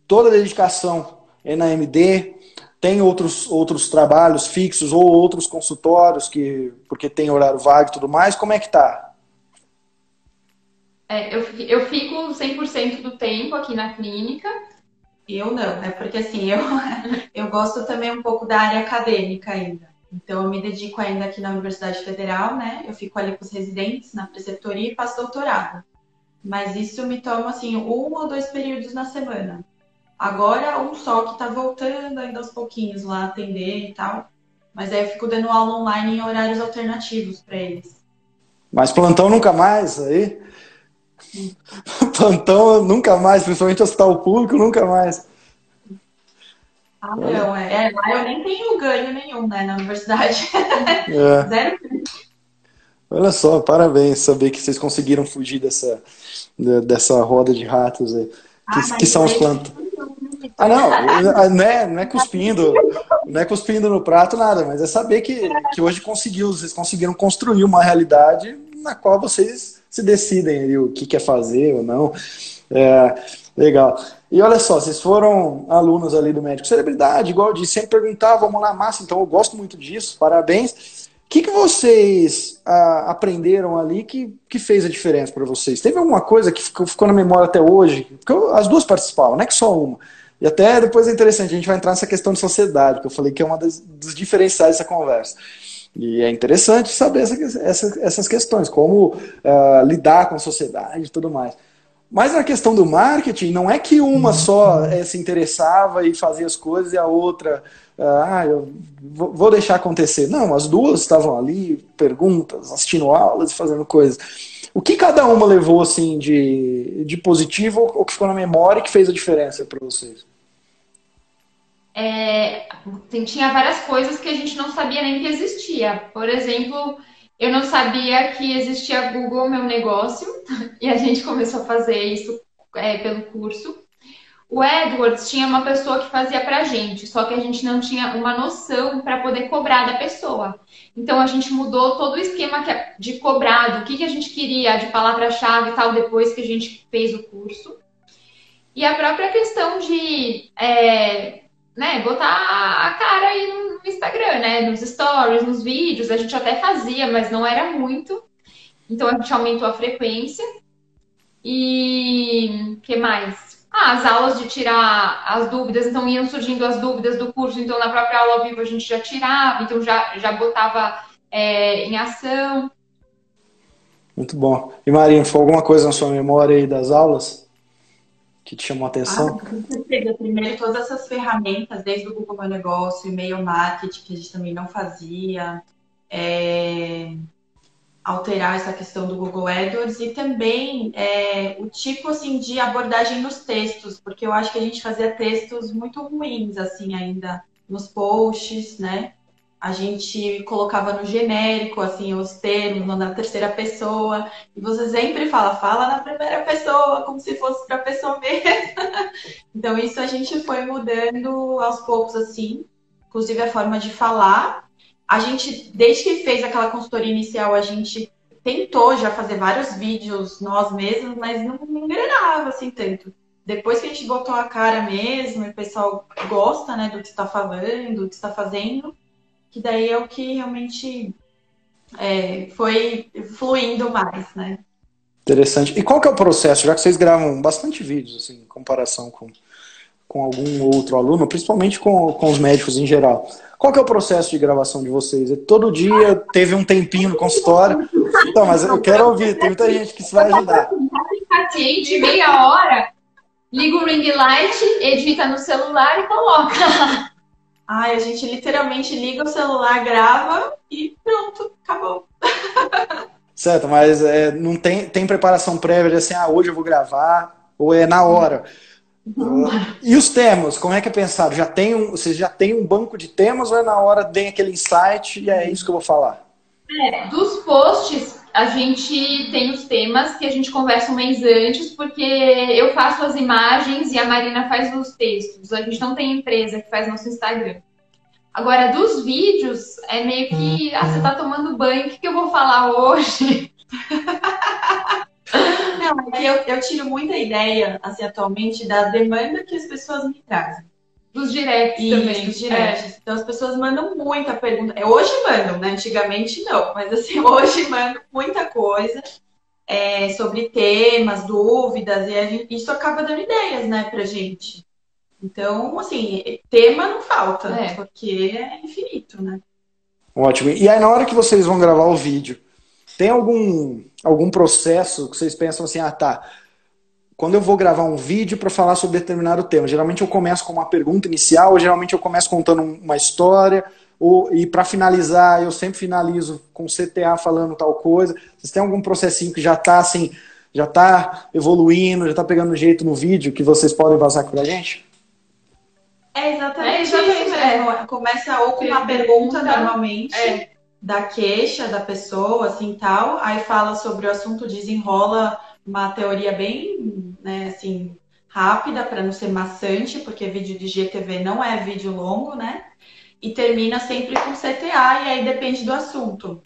toda a dedicação é na MD, tem outros, outros trabalhos fixos ou outros consultórios que porque tem horário vago e tudo mais, como é que tá? É, eu, eu fico 100% do tempo aqui na clínica. Eu não, né? Porque assim, eu, eu gosto também um pouco da área acadêmica ainda. Então, eu me dedico ainda aqui na Universidade Federal, né? Eu fico ali com os residentes na preceptoria e faço doutorado. Mas isso me toma assim um ou dois períodos na semana. Agora um só que tá voltando ainda aos pouquinhos lá atender e tal. Mas aí eu fico dando aula online em horários alternativos para eles. Mas plantão nunca mais aí? plantão nunca mais, principalmente hospital público, nunca mais. Ah, não, é. é. Lá eu nem tenho ganho nenhum, né, na universidade. É. Zero. Olha só, parabéns saber que vocês conseguiram fugir dessa, dessa roda de ratos aí, que, ah, que são os plantas. Ah, não, não é, não é cuspindo, não é cuspindo no prato, nada, mas é saber que, que hoje conseguiu, vocês conseguiram construir uma realidade na qual vocês se decidem ali, o que quer fazer ou não. É, legal. E olha só, vocês foram alunos ali do Médico Celebridade, igual eu disse, sempre perguntar, vamos lá, massa, então eu gosto muito disso, parabéns que, que vocês ah, aprenderam ali que, que fez a diferença para vocês? Teve alguma coisa que ficou, ficou na memória até hoje? Porque as duas participavam, não é que só uma. E até depois é interessante, a gente vai entrar nessa questão de sociedade, que eu falei que é uma das, dos diferenciais dessa conversa. E é interessante saber essa, essa, essas questões, como uh, lidar com a sociedade e tudo mais. Mas na questão do marketing, não é que uma só é, se interessava e fazia as coisas e a outra ah, eu vou deixar acontecer. Não, as duas estavam ali, perguntas, assistindo aulas e fazendo coisas. O que cada uma levou assim de, de positivo ou que ficou na memória e que fez a diferença para vocês? É, tinha várias coisas que a gente não sabia nem que existia. Por exemplo, eu não sabia que existia Google Meu Negócio e a gente começou a fazer isso é, pelo curso. O Edwards tinha uma pessoa que fazia pra gente, só que a gente não tinha uma noção para poder cobrar da pessoa. Então a gente mudou todo o esquema é de cobrado, o que, que a gente queria de palavra-chave e tal, depois que a gente fez o curso. E a própria questão de é, né, botar a cara aí no Instagram, né? Nos stories, nos vídeos, a gente até fazia, mas não era muito. Então a gente aumentou a frequência. E que mais? Ah, as aulas de tirar as dúvidas, então iam surgindo as dúvidas do curso, então na própria aula ao vivo a gente já tirava, então já, já botava é, em ação. Muito bom. E Marinho, foi alguma coisa na sua memória aí das aulas? Que te chamou a atenção? Ah. Primeiro, todas essas ferramentas, desde o Google Meu Negócio, e-mail marketing, que a gente também não fazia, é... alterar essa questão do Google AdWords e também é, o tipo assim de abordagem nos textos, porque eu acho que a gente fazia textos muito ruins assim ainda nos posts, né? A gente colocava no genérico, assim, os termos, na terceira pessoa, e você sempre fala, fala na primeira pessoa, como se fosse para a pessoa mesma. então, isso a gente foi mudando aos poucos, assim, inclusive a forma de falar. A gente, desde que fez aquela consultoria inicial, a gente tentou já fazer vários vídeos nós mesmos, mas não, não engrenava, assim, tanto. Depois que a gente botou a cara mesmo, e o pessoal gosta, né, do que está falando, do que está fazendo, que daí é o que realmente é, foi fluindo mais, né? Interessante. E qual que é o processo, já que vocês gravam bastante vídeos, assim, em comparação com, com algum outro aluno, principalmente com, com os médicos em geral. Qual que é o processo de gravação de vocês? É todo dia teve um tempinho no consultório? Então, mas eu quero ouvir, tem muita gente que isso vai ajudar. Paciente, meia hora, liga o ring light, edita no celular e coloca. Ai, a gente literalmente liga o celular, grava e pronto, acabou. Certo, mas é, não tem, tem preparação prévia de assim, ah, hoje eu vou gravar, ou é na hora. E os temas, como é que é pensado? Já tem um, você já tem um banco de temas ou é na hora tem aquele insight e é isso que eu vou falar? É, dos posts, a gente tem os temas que a gente conversa um mês antes, porque eu faço as imagens e a Marina faz os textos. A gente não tem empresa que faz nosso Instagram. Agora, dos vídeos, é meio que, ah, você tá tomando banho, o que, que eu vou falar hoje? Não, é que eu, eu tiro muita ideia, assim, atualmente, da demanda que as pessoas me trazem. Dos directs Isso, também. dos directs. É. Então as pessoas mandam muita pergunta. É, hoje mandam, né? Antigamente não, mas assim, hoje mandam muita coisa é, sobre temas, dúvidas, e gente, isso acaba dando ideias, né, pra gente. Então, assim, tema não falta, é. porque é infinito, né? Ótimo. E aí, na hora que vocês vão gravar o vídeo, tem algum, algum processo que vocês pensam assim, ah, tá, quando eu vou gravar um vídeo para falar sobre determinado tema, geralmente eu começo com uma pergunta inicial, ou geralmente eu começo contando uma história, ou, e para finalizar, eu sempre finalizo com CTA falando tal coisa. Vocês têm algum processinho que já está assim, já está evoluindo, já está pegando jeito no vídeo que vocês podem vazar aqui pra gente? É exatamente, é exatamente isso mesmo. É. Começa ou com uma pergunta, normalmente, é. da queixa da pessoa, assim, tal. Aí fala sobre o assunto, desenrola uma teoria bem, né, assim, rápida para não ser maçante, porque vídeo de GTV não é vídeo longo, né? E termina sempre com CTA, e aí depende do assunto.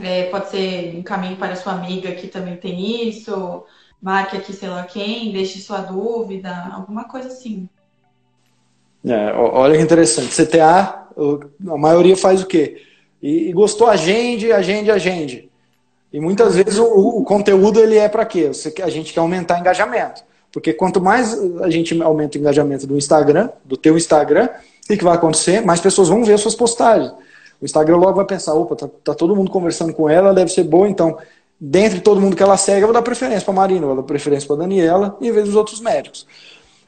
É, pode ser um caminho para sua amiga que também tem isso, marque aqui sei lá quem, deixe sua dúvida, alguma coisa assim. É, olha que interessante. CTA, a maioria faz o quê? E, e gostou, agende, agende, agende. E muitas vezes o, o conteúdo ele é para quê? A gente quer aumentar engajamento. Porque quanto mais a gente aumenta o engajamento do Instagram, do teu Instagram, o que, vai acontecer? Mais pessoas vão ver as suas postagens. O Instagram logo vai pensar, opa, tá, tá todo mundo conversando com ela, deve ser boa, então, dentre todo mundo que ela segue, eu vou dar preferência para Marina, vou dar preferência para Daniela, em vez dos outros médicos.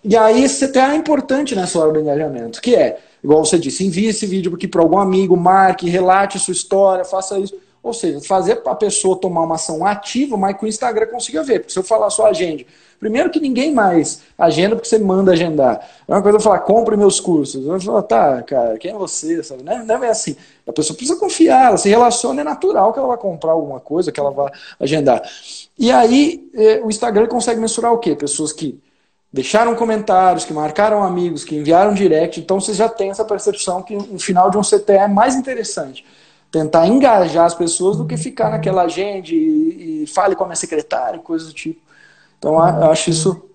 E aí você tem a importante nessa hora do engajamento, que é, igual você disse, envie esse vídeo aqui para algum amigo, marque, relate sua história, faça isso. Ou seja, fazer a pessoa tomar uma ação ativa, mas que o Instagram consiga ver. Porque se eu falar só agende, primeiro que ninguém mais agenda porque você manda agendar. É uma coisa eu falar, compre meus cursos. Eu falo, tá, cara, quem é você? Sabe? Não, é, não é assim. A pessoa precisa confiar, ela se relaciona, é natural que ela vai comprar alguma coisa, que ela vai agendar. E aí, eh, o Instagram consegue mensurar o quê? Pessoas que deixaram comentários, que marcaram amigos, que enviaram direct. Então, você já tem essa percepção que o final de um CTE é mais interessante tentar engajar as pessoas do que ficar naquela agenda e, e fale com a minha secretária, coisas do tipo. Então, eu acho isso,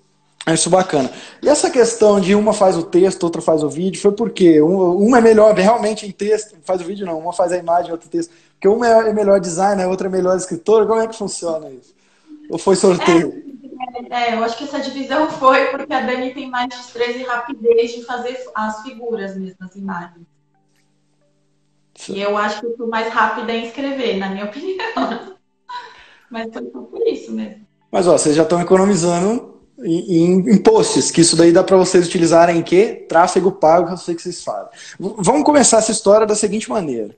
isso bacana. E essa questão de uma faz o texto, outra faz o vídeo, foi porque uma é melhor realmente em texto, faz o vídeo não, uma faz a imagem, outra texto. Porque uma é melhor designer, outra é melhor escritora. Como é que funciona isso? Ou foi sorteio? É, é, eu acho que essa divisão foi porque a Dani tem mais destreza e rapidez de fazer as figuras mesmo, as imagens. E eu acho que o mais rápido é escrever, na minha opinião. Mas foi por isso mesmo. Mas ó, vocês já estão economizando em, em posts, que isso daí dá para vocês utilizarem em quê? Tráfego pago, que eu sei que vocês falam. Vamos começar essa história da seguinte maneira.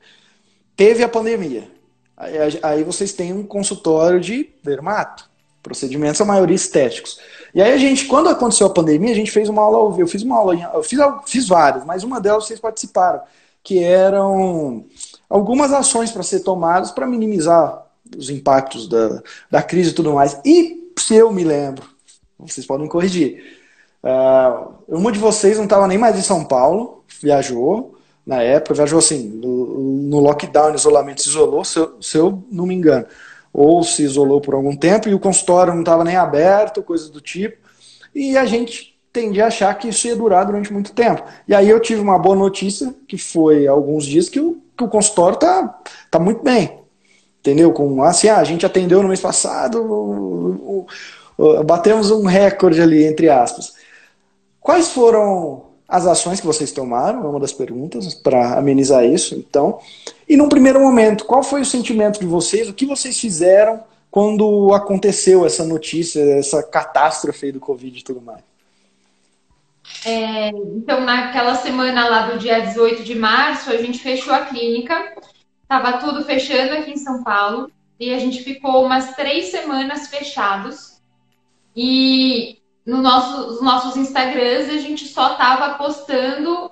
Teve a pandemia. Aí, aí vocês têm um consultório de dermato. Procedimentos, a maioria estéticos. E aí a gente, quando aconteceu a pandemia, a gente fez uma aula, eu fiz uma aula, eu fiz, fiz várias, mas uma delas vocês participaram, que eram algumas ações para ser tomadas para minimizar os impactos da, da crise e tudo mais. E se eu me lembro, vocês podem corrigir. Uh, uma de vocês não estava nem mais em São Paulo, viajou na época, viajou assim, no, no lockdown, isolamento, se isolou, se eu, se eu, não me engano. Ou se isolou por algum tempo e o consultório não estava nem aberto, coisas do tipo. E a gente tendia a achar que isso ia durar durante muito tempo. E aí eu tive uma boa notícia, que foi alguns dias que o, que o consultório tá, tá muito bem. Entendeu? Com, assim, ah, a gente atendeu no mês passado, o, batemos um recorde ali, entre aspas. Quais foram as ações que vocês tomaram? É uma das perguntas, para amenizar isso, então. E num primeiro momento, qual foi o sentimento de vocês? O que vocês fizeram quando aconteceu essa notícia, essa catástrofe do Covid e tudo mais? É, então, naquela semana lá do dia 18 de março, a gente fechou a clínica, estava tudo fechando aqui em São Paulo, e a gente ficou umas três semanas fechados e no nosso, nos nossos Instagrams a gente só tava postando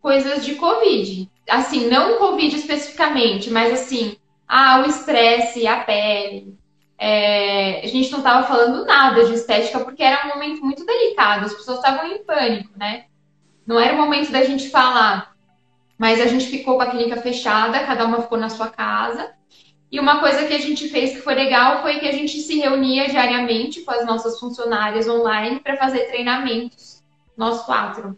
coisas de Covid. Assim, não Covid especificamente, mas assim, ah, o estresse, a pele. É, a gente não tava falando nada de estética porque era um momento muito delicado, as pessoas estavam em pânico, né? Não era o momento da gente falar. Mas a gente ficou com a clínica fechada, cada uma ficou na sua casa. E uma coisa que a gente fez que foi legal foi que a gente se reunia diariamente com as nossas funcionárias online para fazer treinamentos, nós quatro.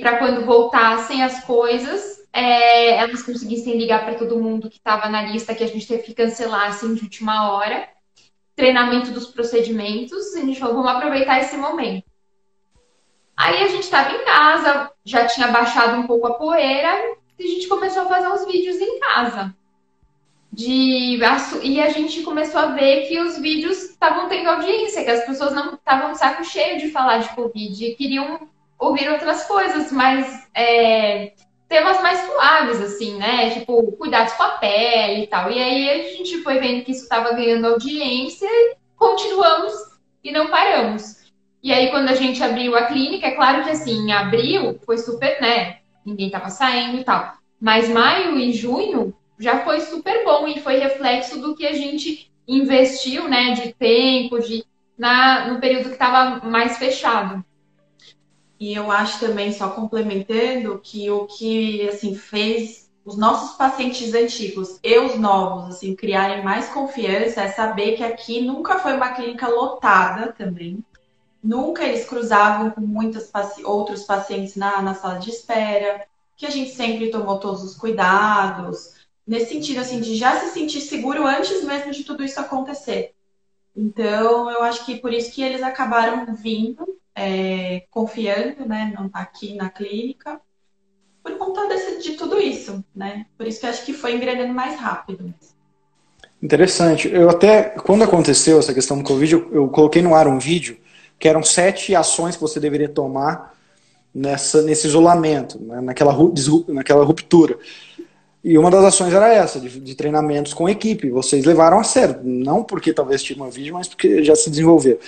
Para quando voltassem as coisas, é, elas conseguissem ligar para todo mundo que estava na lista que a gente teve que cancelar assim de última hora. Treinamento dos procedimentos, e a gente falou, vamos aproveitar esse momento. Aí a gente estava em casa, já tinha baixado um pouco a poeira, e a gente começou a fazer uns vídeos em casa de e a gente começou a ver que os vídeos estavam tendo audiência, que as pessoas não estavam saco cheio de falar de Covid e queriam ouvir outras coisas, mas é, temas mais suaves, assim, né? Tipo, cuidados com a pele e tal. E aí a gente foi vendo que isso estava ganhando audiência e continuamos e não paramos. E aí, quando a gente abriu a clínica, é claro que assim, abril foi super, né? Ninguém tava saindo e tal. Mas maio e junho já foi super bom e foi reflexo do que a gente investiu, né, de tempo, de na no período que estava mais fechado. E eu acho também, só complementando, que o que assim fez os nossos pacientes antigos e os novos assim criarem mais confiança é saber que aqui nunca foi uma clínica lotada também. Nunca eles cruzavam com muitos paci outros pacientes na, na sala de espera, que a gente sempre tomou todos os cuidados, nesse sentido, assim, de já se sentir seguro antes mesmo de tudo isso acontecer. Então, eu acho que por isso que eles acabaram vindo, é, confiando, né, aqui na clínica, por conta desse, de tudo isso, né? Por isso que eu acho que foi engrenando mais rápido. Interessante. Eu até, quando aconteceu essa questão do Covid, eu, eu coloquei no ar um vídeo que eram sete ações que você deveria tomar nessa, nesse isolamento, né, naquela, naquela ruptura. E uma das ações era essa, de, de, treinamentos com equipe. Vocês levaram a sério, não porque talvez tinha uma vídeo, mas porque já se desenvolveu.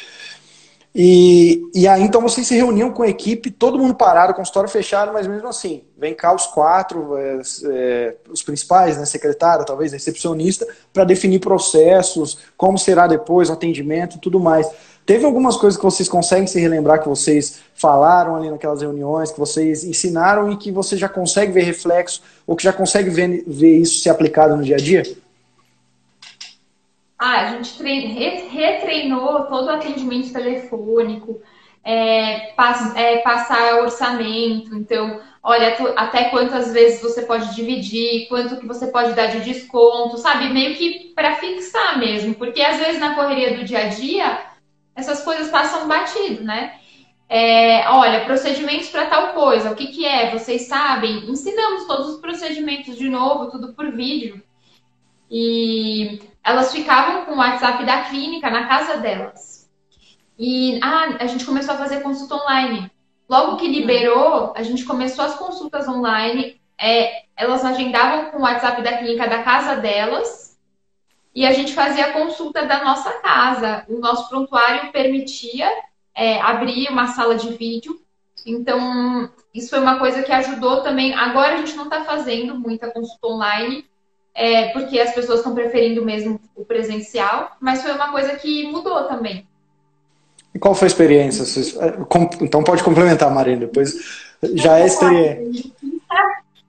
E, e aí então vocês se reuniam com a equipe, todo mundo parado, consultório fechado, mas mesmo assim, vem cá os quatro, é, é, os principais, né, secretária, talvez recepcionista, para definir processos, como será depois o atendimento e tudo mais. Teve algumas coisas que vocês conseguem se relembrar que vocês falaram ali naquelas reuniões, que vocês ensinaram e que você já consegue ver reflexo ou que já consegue ver, ver isso ser aplicado no dia a dia? Ah, a gente retreinou todo o atendimento telefônico, é, pass, é, passar orçamento, então, olha, até quantas vezes você pode dividir, quanto que você pode dar de desconto, sabe? Meio que para fixar mesmo, porque às vezes na correria do dia a dia essas coisas passam batido, né? É, olha, procedimentos para tal coisa, o que, que é? Vocês sabem? Ensinamos todos os procedimentos de novo, tudo por vídeo. E elas ficavam com o WhatsApp da clínica na casa delas. E ah, a gente começou a fazer consulta online. Logo que liberou, a gente começou as consultas online. É, elas agendavam com o WhatsApp da clínica da casa delas e a gente fazia a consulta da nossa casa. O nosso prontuário permitia é, abrir uma sala de vídeo. Então, isso foi uma coisa que ajudou também. Agora a gente não está fazendo muita consulta online, é, porque as pessoas estão preferindo mesmo o presencial, mas foi uma coisa que mudou também. E qual foi a experiência? É, então pode complementar, Marina, depois já é experiência.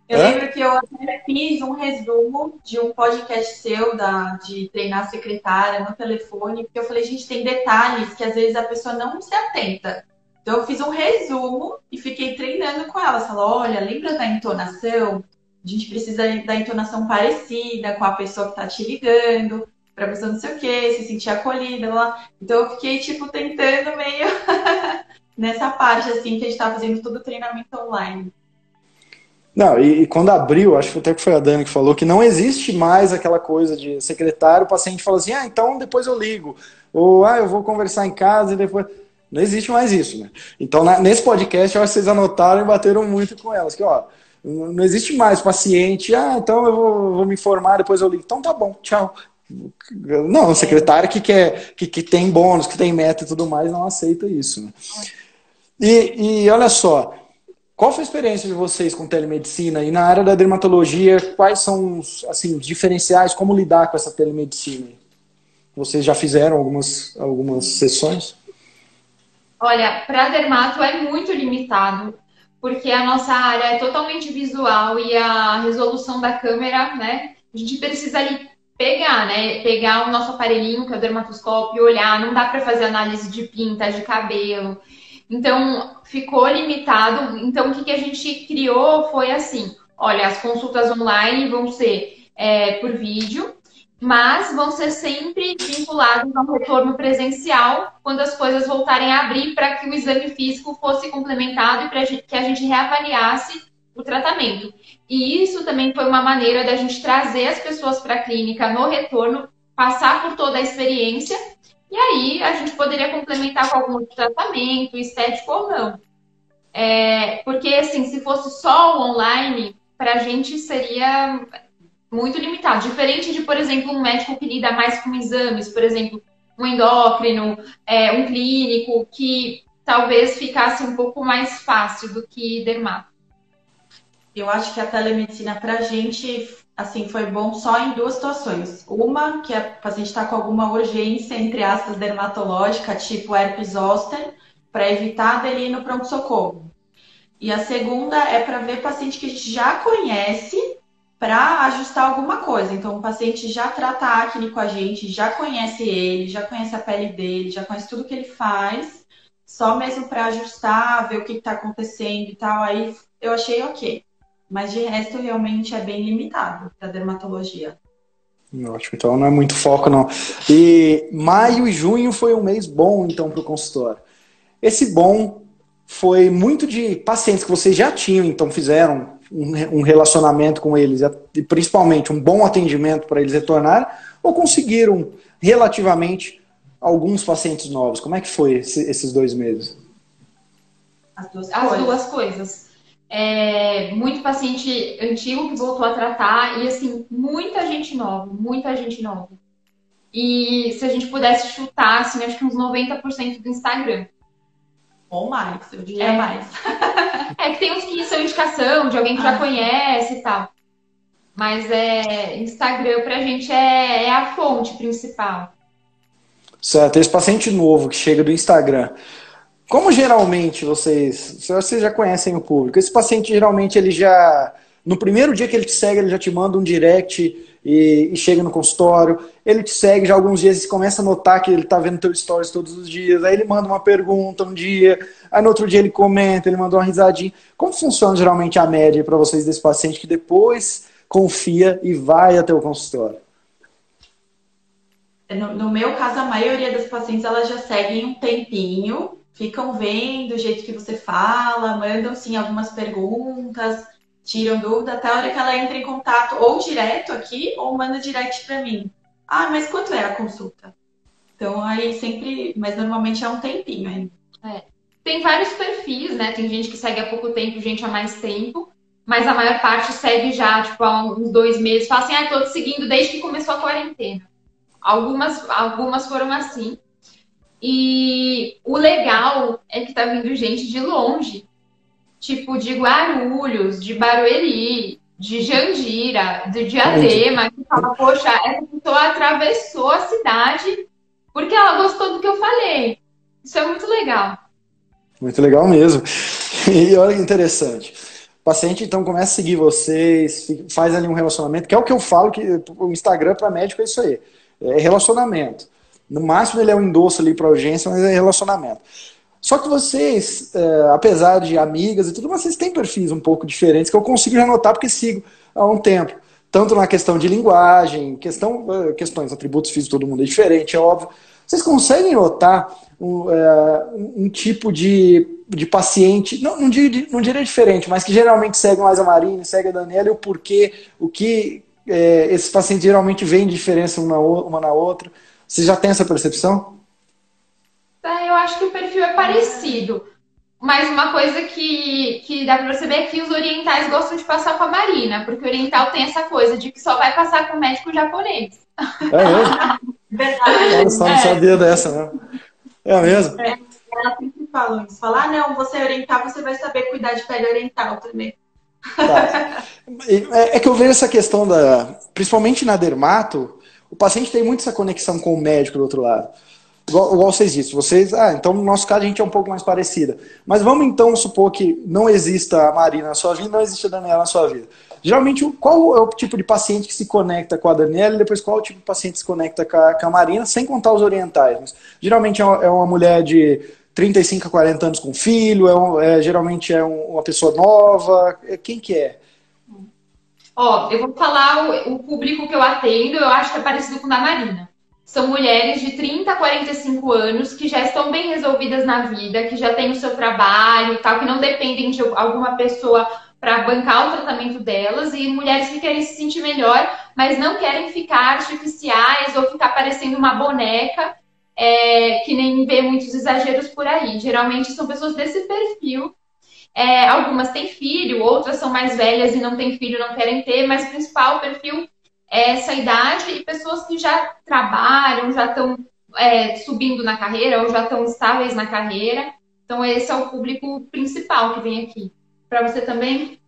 Eu Hã? lembro que eu até fiz um resumo de um podcast seu da, de treinar secretária no telefone, porque eu falei, gente, tem detalhes que às vezes a pessoa não se atenta. Então eu fiz um resumo e fiquei treinando com ela. Falou, olha, lembra da entonação? A gente precisa da entonação parecida com a pessoa que está te ligando pra pessoa não sei o que, se sentir acolhida, lá. Então eu fiquei, tipo, tentando meio nessa parte, assim, que a gente tava fazendo todo o treinamento online. Não, e, e, quando abriu, acho que até que foi a Dani que falou, que não existe mais aquela coisa de secretário, o paciente fala assim, ah, então depois eu ligo. Ou, ah, eu vou conversar em casa e depois... Não existe mais isso, né? Então, na, nesse podcast, eu acho que vocês anotaram e bateram muito com elas, que, ó, não existe mais paciente, ah, então eu vou, vou me informar, depois eu ligo. Então tá bom, tchau. Não, o secretário que quer, que, que tem bônus, que tem meta e tudo mais, não aceita isso. Né? E, e olha só, qual foi a experiência de vocês com telemedicina? E na área da dermatologia, quais são os, assim, diferenciais? Como lidar com essa telemedicina? Vocês já fizeram algumas, algumas sessões? Olha, para dermato é muito limitado, porque a nossa área é totalmente visual e a resolução da câmera, né? A gente precisa ali pegar, né? Pegar o nosso aparelhinho, que é o dermatoscópio, olhar, não dá para fazer análise de pinta, de cabelo. Então, ficou limitado. Então, o que, que a gente criou foi assim: olha, as consultas online vão ser é, por vídeo, mas vão ser sempre vinculados ao retorno presencial quando as coisas voltarem a abrir para que o exame físico fosse complementado e para que a gente reavaliasse o tratamento. E isso também foi uma maneira da gente trazer as pessoas para a clínica no retorno, passar por toda a experiência, e aí a gente poderia complementar com algum outro tratamento, estético ou não. É, porque, assim, se fosse só o online, para a gente seria muito limitado. Diferente de, por exemplo, um médico que lida mais com exames, por exemplo, um endócrino, é, um clínico, que talvez ficasse um pouco mais fácil do que dermato. Eu acho que a telemedicina para a gente assim foi bom só em duas situações. Uma, que a paciente está com alguma urgência, entre aspas, dermatológica, tipo herpes zoster, para evitar dele ir no pronto-socorro. E a segunda é para ver paciente que a gente já conhece para ajustar alguma coisa. Então, o paciente já trata acne com a gente, já conhece ele, já conhece a pele dele, já conhece tudo que ele faz, só mesmo para ajustar, ver o que está acontecendo e tal. Aí eu achei ok. Mas de resto, realmente é bem limitado para dermatologia. Ótimo, então não é muito foco, não. E maio e junho foi um mês bom, então, para o consultório. Esse bom foi muito de pacientes que vocês já tinham, então fizeram um relacionamento com eles, e principalmente um bom atendimento para eles retornarem, ou conseguiram relativamente alguns pacientes novos? Como é que foi esses dois meses? As duas, As duas coisas é, muito paciente antigo que voltou a tratar e assim, muita gente nova, muita gente nova. E se a gente pudesse chutar, assim, acho que uns 90% do Instagram. Ou mais, eu diria é. mais. é que tem uns que são indicação de alguém que ah. já conhece e tal. Mas é, Instagram pra gente é, é a fonte principal. Certo, esse paciente novo que chega do Instagram, como geralmente vocês, vocês já conhecem o público, esse paciente geralmente ele já, no primeiro dia que ele te segue, ele já te manda um direct e, e chega no consultório, ele te segue já alguns dias e começa a notar que ele está vendo teu stories todos os dias, aí ele manda uma pergunta um dia, aí no outro dia ele comenta, ele manda uma risadinha. Como funciona geralmente a média para vocês desse paciente que depois confia e vai até o consultório? No, no meu caso, a maioria das pacientes elas já seguem um tempinho ficam vendo o jeito que você fala, mandam sim algumas perguntas, tiram dúvida, até a hora que ela entra em contato ou direto aqui ou manda direct para mim. Ah, mas quanto é a consulta? Então aí sempre, mas normalmente é um tempinho ainda. É. Tem vários perfis, né? Tem gente que segue há pouco tempo, gente há mais tempo, mas a maior parte segue já, tipo, há uns dois meses. Fala assim, ah, tô te seguindo desde que começou a quarentena. Algumas, algumas foram assim. E o legal é que tá vindo gente de longe, tipo de Guarulhos, de Barueri, de Jandira, de Diadema, que fala, poxa, essa pessoa atravessou a cidade porque ela gostou do que eu falei. Isso é muito legal. Muito legal mesmo. E olha que interessante. O paciente então começa a seguir vocês, faz ali um relacionamento, que é o que eu falo que o Instagram para médico é isso aí. É relacionamento. No máximo ele é um endosso ali para urgência, mas é relacionamento. Só que vocês, é, apesar de amigas e tudo, vocês têm perfis um pouco diferentes que eu consigo já notar porque sigo há um tempo. Tanto na questão de linguagem, questão, é, questões, atributos físicos, todo mundo é diferente, é óbvio. Vocês conseguem notar um, é, um tipo de, de paciente, não, não, diria, não diria diferente, mas que geralmente segue mais a Marina, segue a Daniela, e o porquê, o que é, esses pacientes geralmente veem diferença uma, uma na outra. Você já tem essa percepção? É, eu acho que o perfil é parecido. Mas uma coisa que, que dá pra perceber é que os orientais gostam de passar com a Marina, porque o oriental tem essa coisa de que só vai passar com o médico japonês. É mesmo? Verdade. Eu só não é. sabia dessa, né? É mesmo? É, ela sempre fala isso. Falar, ah, não, você é oriental, você vai saber cuidar de pele oriental também. Tá. É, é que eu vejo essa questão da. Principalmente na dermato, o paciente tem muito essa conexão com o médico do outro lado. Igual, igual vocês disse, vocês, ah, então no nosso caso a gente é um pouco mais parecida. Mas vamos então supor que não exista a Marina na sua vida, não existe a Daniela na sua vida. Geralmente, qual é o tipo de paciente que se conecta com a Daniela e depois qual é o tipo de paciente que se conecta com a, com a Marina, sem contar os orientais? Mas, geralmente é uma, é mulher de 35 a 40 anos com filho, é, um, é geralmente é um, uma pessoa nova, é, quem que é? Ó, eu vou falar o, o, público que eu atendo, eu acho que é parecido com o da Marina. São mulheres de 30 a 45 anos que já estão bem resolvidas na vida, que já têm o seu trabalho e tal, que não dependem de alguma pessoa para bancar o tratamento delas e mulheres que querem se sentir melhor, mas não querem ficar artificiais ou ficar parecendo uma boneca, é, que nem vê muitos exageros por aí. Geralmente são pessoas desse perfil. É, algumas têm filho, outras são mais velhas e não têm filho, não querem ter, mas o principal perfil essa idade e pessoas que já trabalham, já estão é, subindo na carreira ou já estão estáveis na carreira. Então, esse é o público principal que vem aqui. Para você também?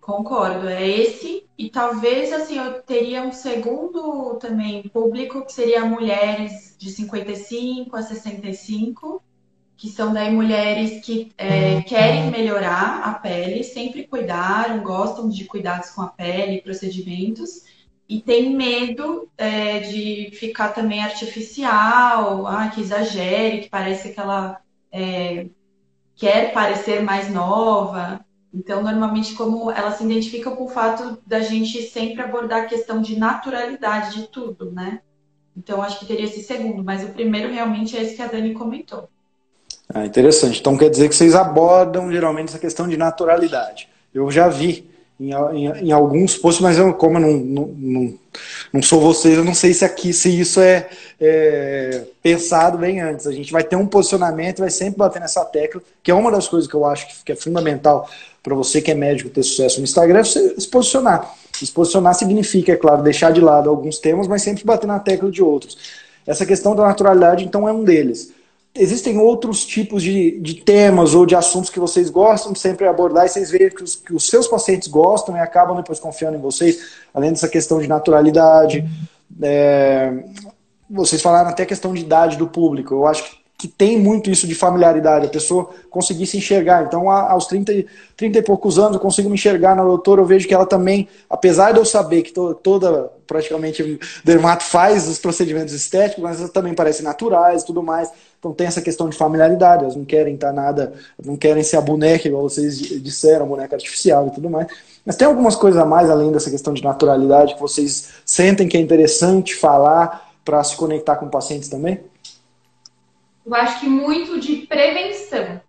Concordo, é esse. E talvez assim eu teria um segundo também público, que seria mulheres de 55 a 65, que são daí mulheres que é, querem melhorar a pele, sempre cuidaram, gostam de cuidados com a pele, procedimentos, e tem medo é, de ficar também artificial, ah, que exagere, que parece que ela é, quer parecer mais nova. Então, normalmente, como ela se identifica com o fato da gente sempre abordar a questão de naturalidade de tudo, né? Então, acho que teria esse segundo, mas o primeiro realmente é esse que a Dani comentou. Ah, interessante. Então, quer dizer que vocês abordam geralmente essa questão de naturalidade. Eu já vi em, em, em alguns posts, mas eu, como eu não, não, não, não, sou vocês, eu não sei se aqui se isso é, é, pensado bem antes. A gente vai ter um posicionamento, vai sempre bater nessa tecla, que é uma das coisas que eu acho que, que é fundamental para você que é médico ter sucesso no Instagram, é você se posicionar. Se posicionar significa, é claro, deixar de lado alguns temas, mas sempre bater na tecla de outros. Essa questão da naturalidade, então, é um deles existem outros tipos de, de temas ou de assuntos que vocês gostam de sempre abordar e vocês veem que os, que os seus pacientes gostam e acabam depois confiando em vocês, além dessa questão de naturalidade. É, vocês falaram até a questão de idade do público. Eu acho que que tem muito isso de familiaridade, a pessoa conseguir se enxergar. Então, aos 30, 30 e poucos anos, eu consigo me enxergar na doutora, eu vejo que ela também, apesar de eu saber que to, toda, praticamente, dermato faz os procedimentos estéticos, mas também parecem naturais e tudo mais. Então, tem essa questão de familiaridade, elas não querem estar nada, não querem ser a boneca, igual vocês disseram, a boneca artificial e tudo mais. Mas tem algumas coisas a mais, além dessa questão de naturalidade, que vocês sentem que é interessante falar para se conectar com pacientes também? Eu acho que muito de prevenção.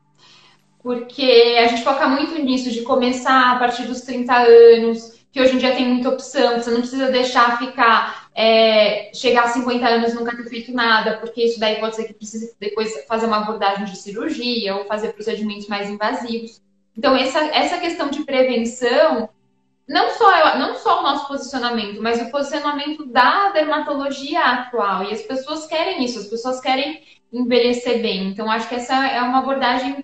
Porque a gente foca muito nisso, de começar a partir dos 30 anos, que hoje em dia tem muita opção, você não precisa deixar ficar é, chegar a 50 anos nunca ter feito nada, porque isso daí pode ser que precise depois fazer uma abordagem de cirurgia ou fazer procedimentos mais invasivos. Então, essa, essa questão de prevenção, não só, não só o nosso posicionamento, mas o posicionamento da dermatologia atual. E as pessoas querem isso, as pessoas querem envelhecer bem. Então, acho que essa é uma abordagem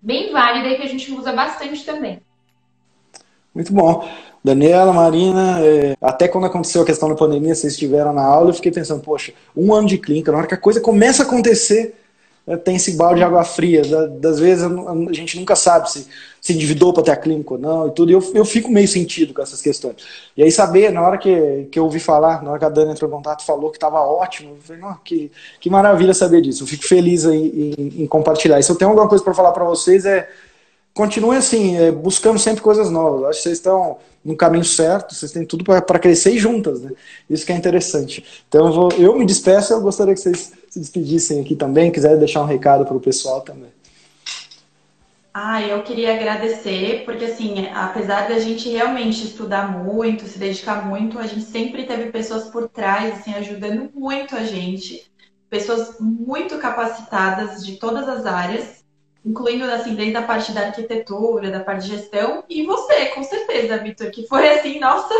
bem válida e que a gente usa bastante também. Muito bom. Daniela, Marina, é, até quando aconteceu a questão da pandemia, vocês estiveram na aula, eu fiquei pensando, poxa, um ano de clínica, na hora que a coisa começa a acontecer, tem esse balde de água fria. Da, das vezes a, gente nunca sabe se se endividou para ter a clínica ou não e tudo. E eu, eu fico meio sentido com essas questões. E aí saber, na hora que, que eu ouvi falar, na hora que a Dani entrou em contato falou que estava ótimo, eu falei, que, que maravilha saber disso. Eu fico feliz aí em, em compartilhar. E se eu tenho alguma coisa para falar para vocês é continue assim, é, buscando sempre coisas novas. Acho que vocês estão no caminho certo, vocês têm tudo para crescer juntas, né? Isso que é interessante. Então eu, vou, eu me despeço, eu gostaria que vocês se despedissem aqui também, quiserem deixar um recado para o pessoal também. Ah, eu queria agradecer, porque assim, apesar da gente realmente estudar muito, se dedicar muito, a gente sempre teve pessoas por trás, assim, ajudando muito a gente, pessoas muito capacitadas de todas as áreas, incluindo assim, desde a parte da arquitetura, da parte de gestão, e você, com certeza, Vitor, que foi assim, nossa,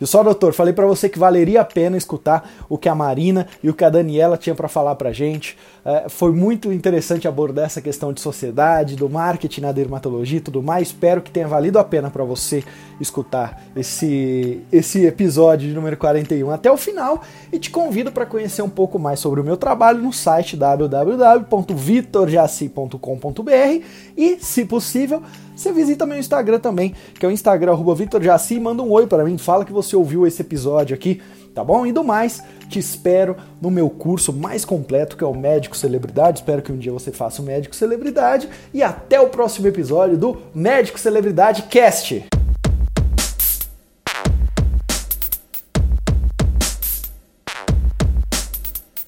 E só, doutor, falei para você que valeria a pena escutar o que a Marina e o que a Daniela tinha para falar pra gente. É, foi muito interessante abordar essa questão de sociedade, do marketing na dermatologia e tudo mais. Espero que tenha valido a pena para você escutar esse, esse episódio de número 41 até o final e te convido para conhecer um pouco mais sobre o meu trabalho no site www.vitorjaci.com.br e, se possível, você visita meu Instagram também, que é o Instagram @vitorjaci, manda um oi para mim, fala que você ouviu esse episódio aqui, tá bom? E do mais, te espero no meu curso mais completo, que é o Médico Celebridade. Espero que um dia você faça o Médico Celebridade e até o próximo episódio do Médico Celebridade Cast.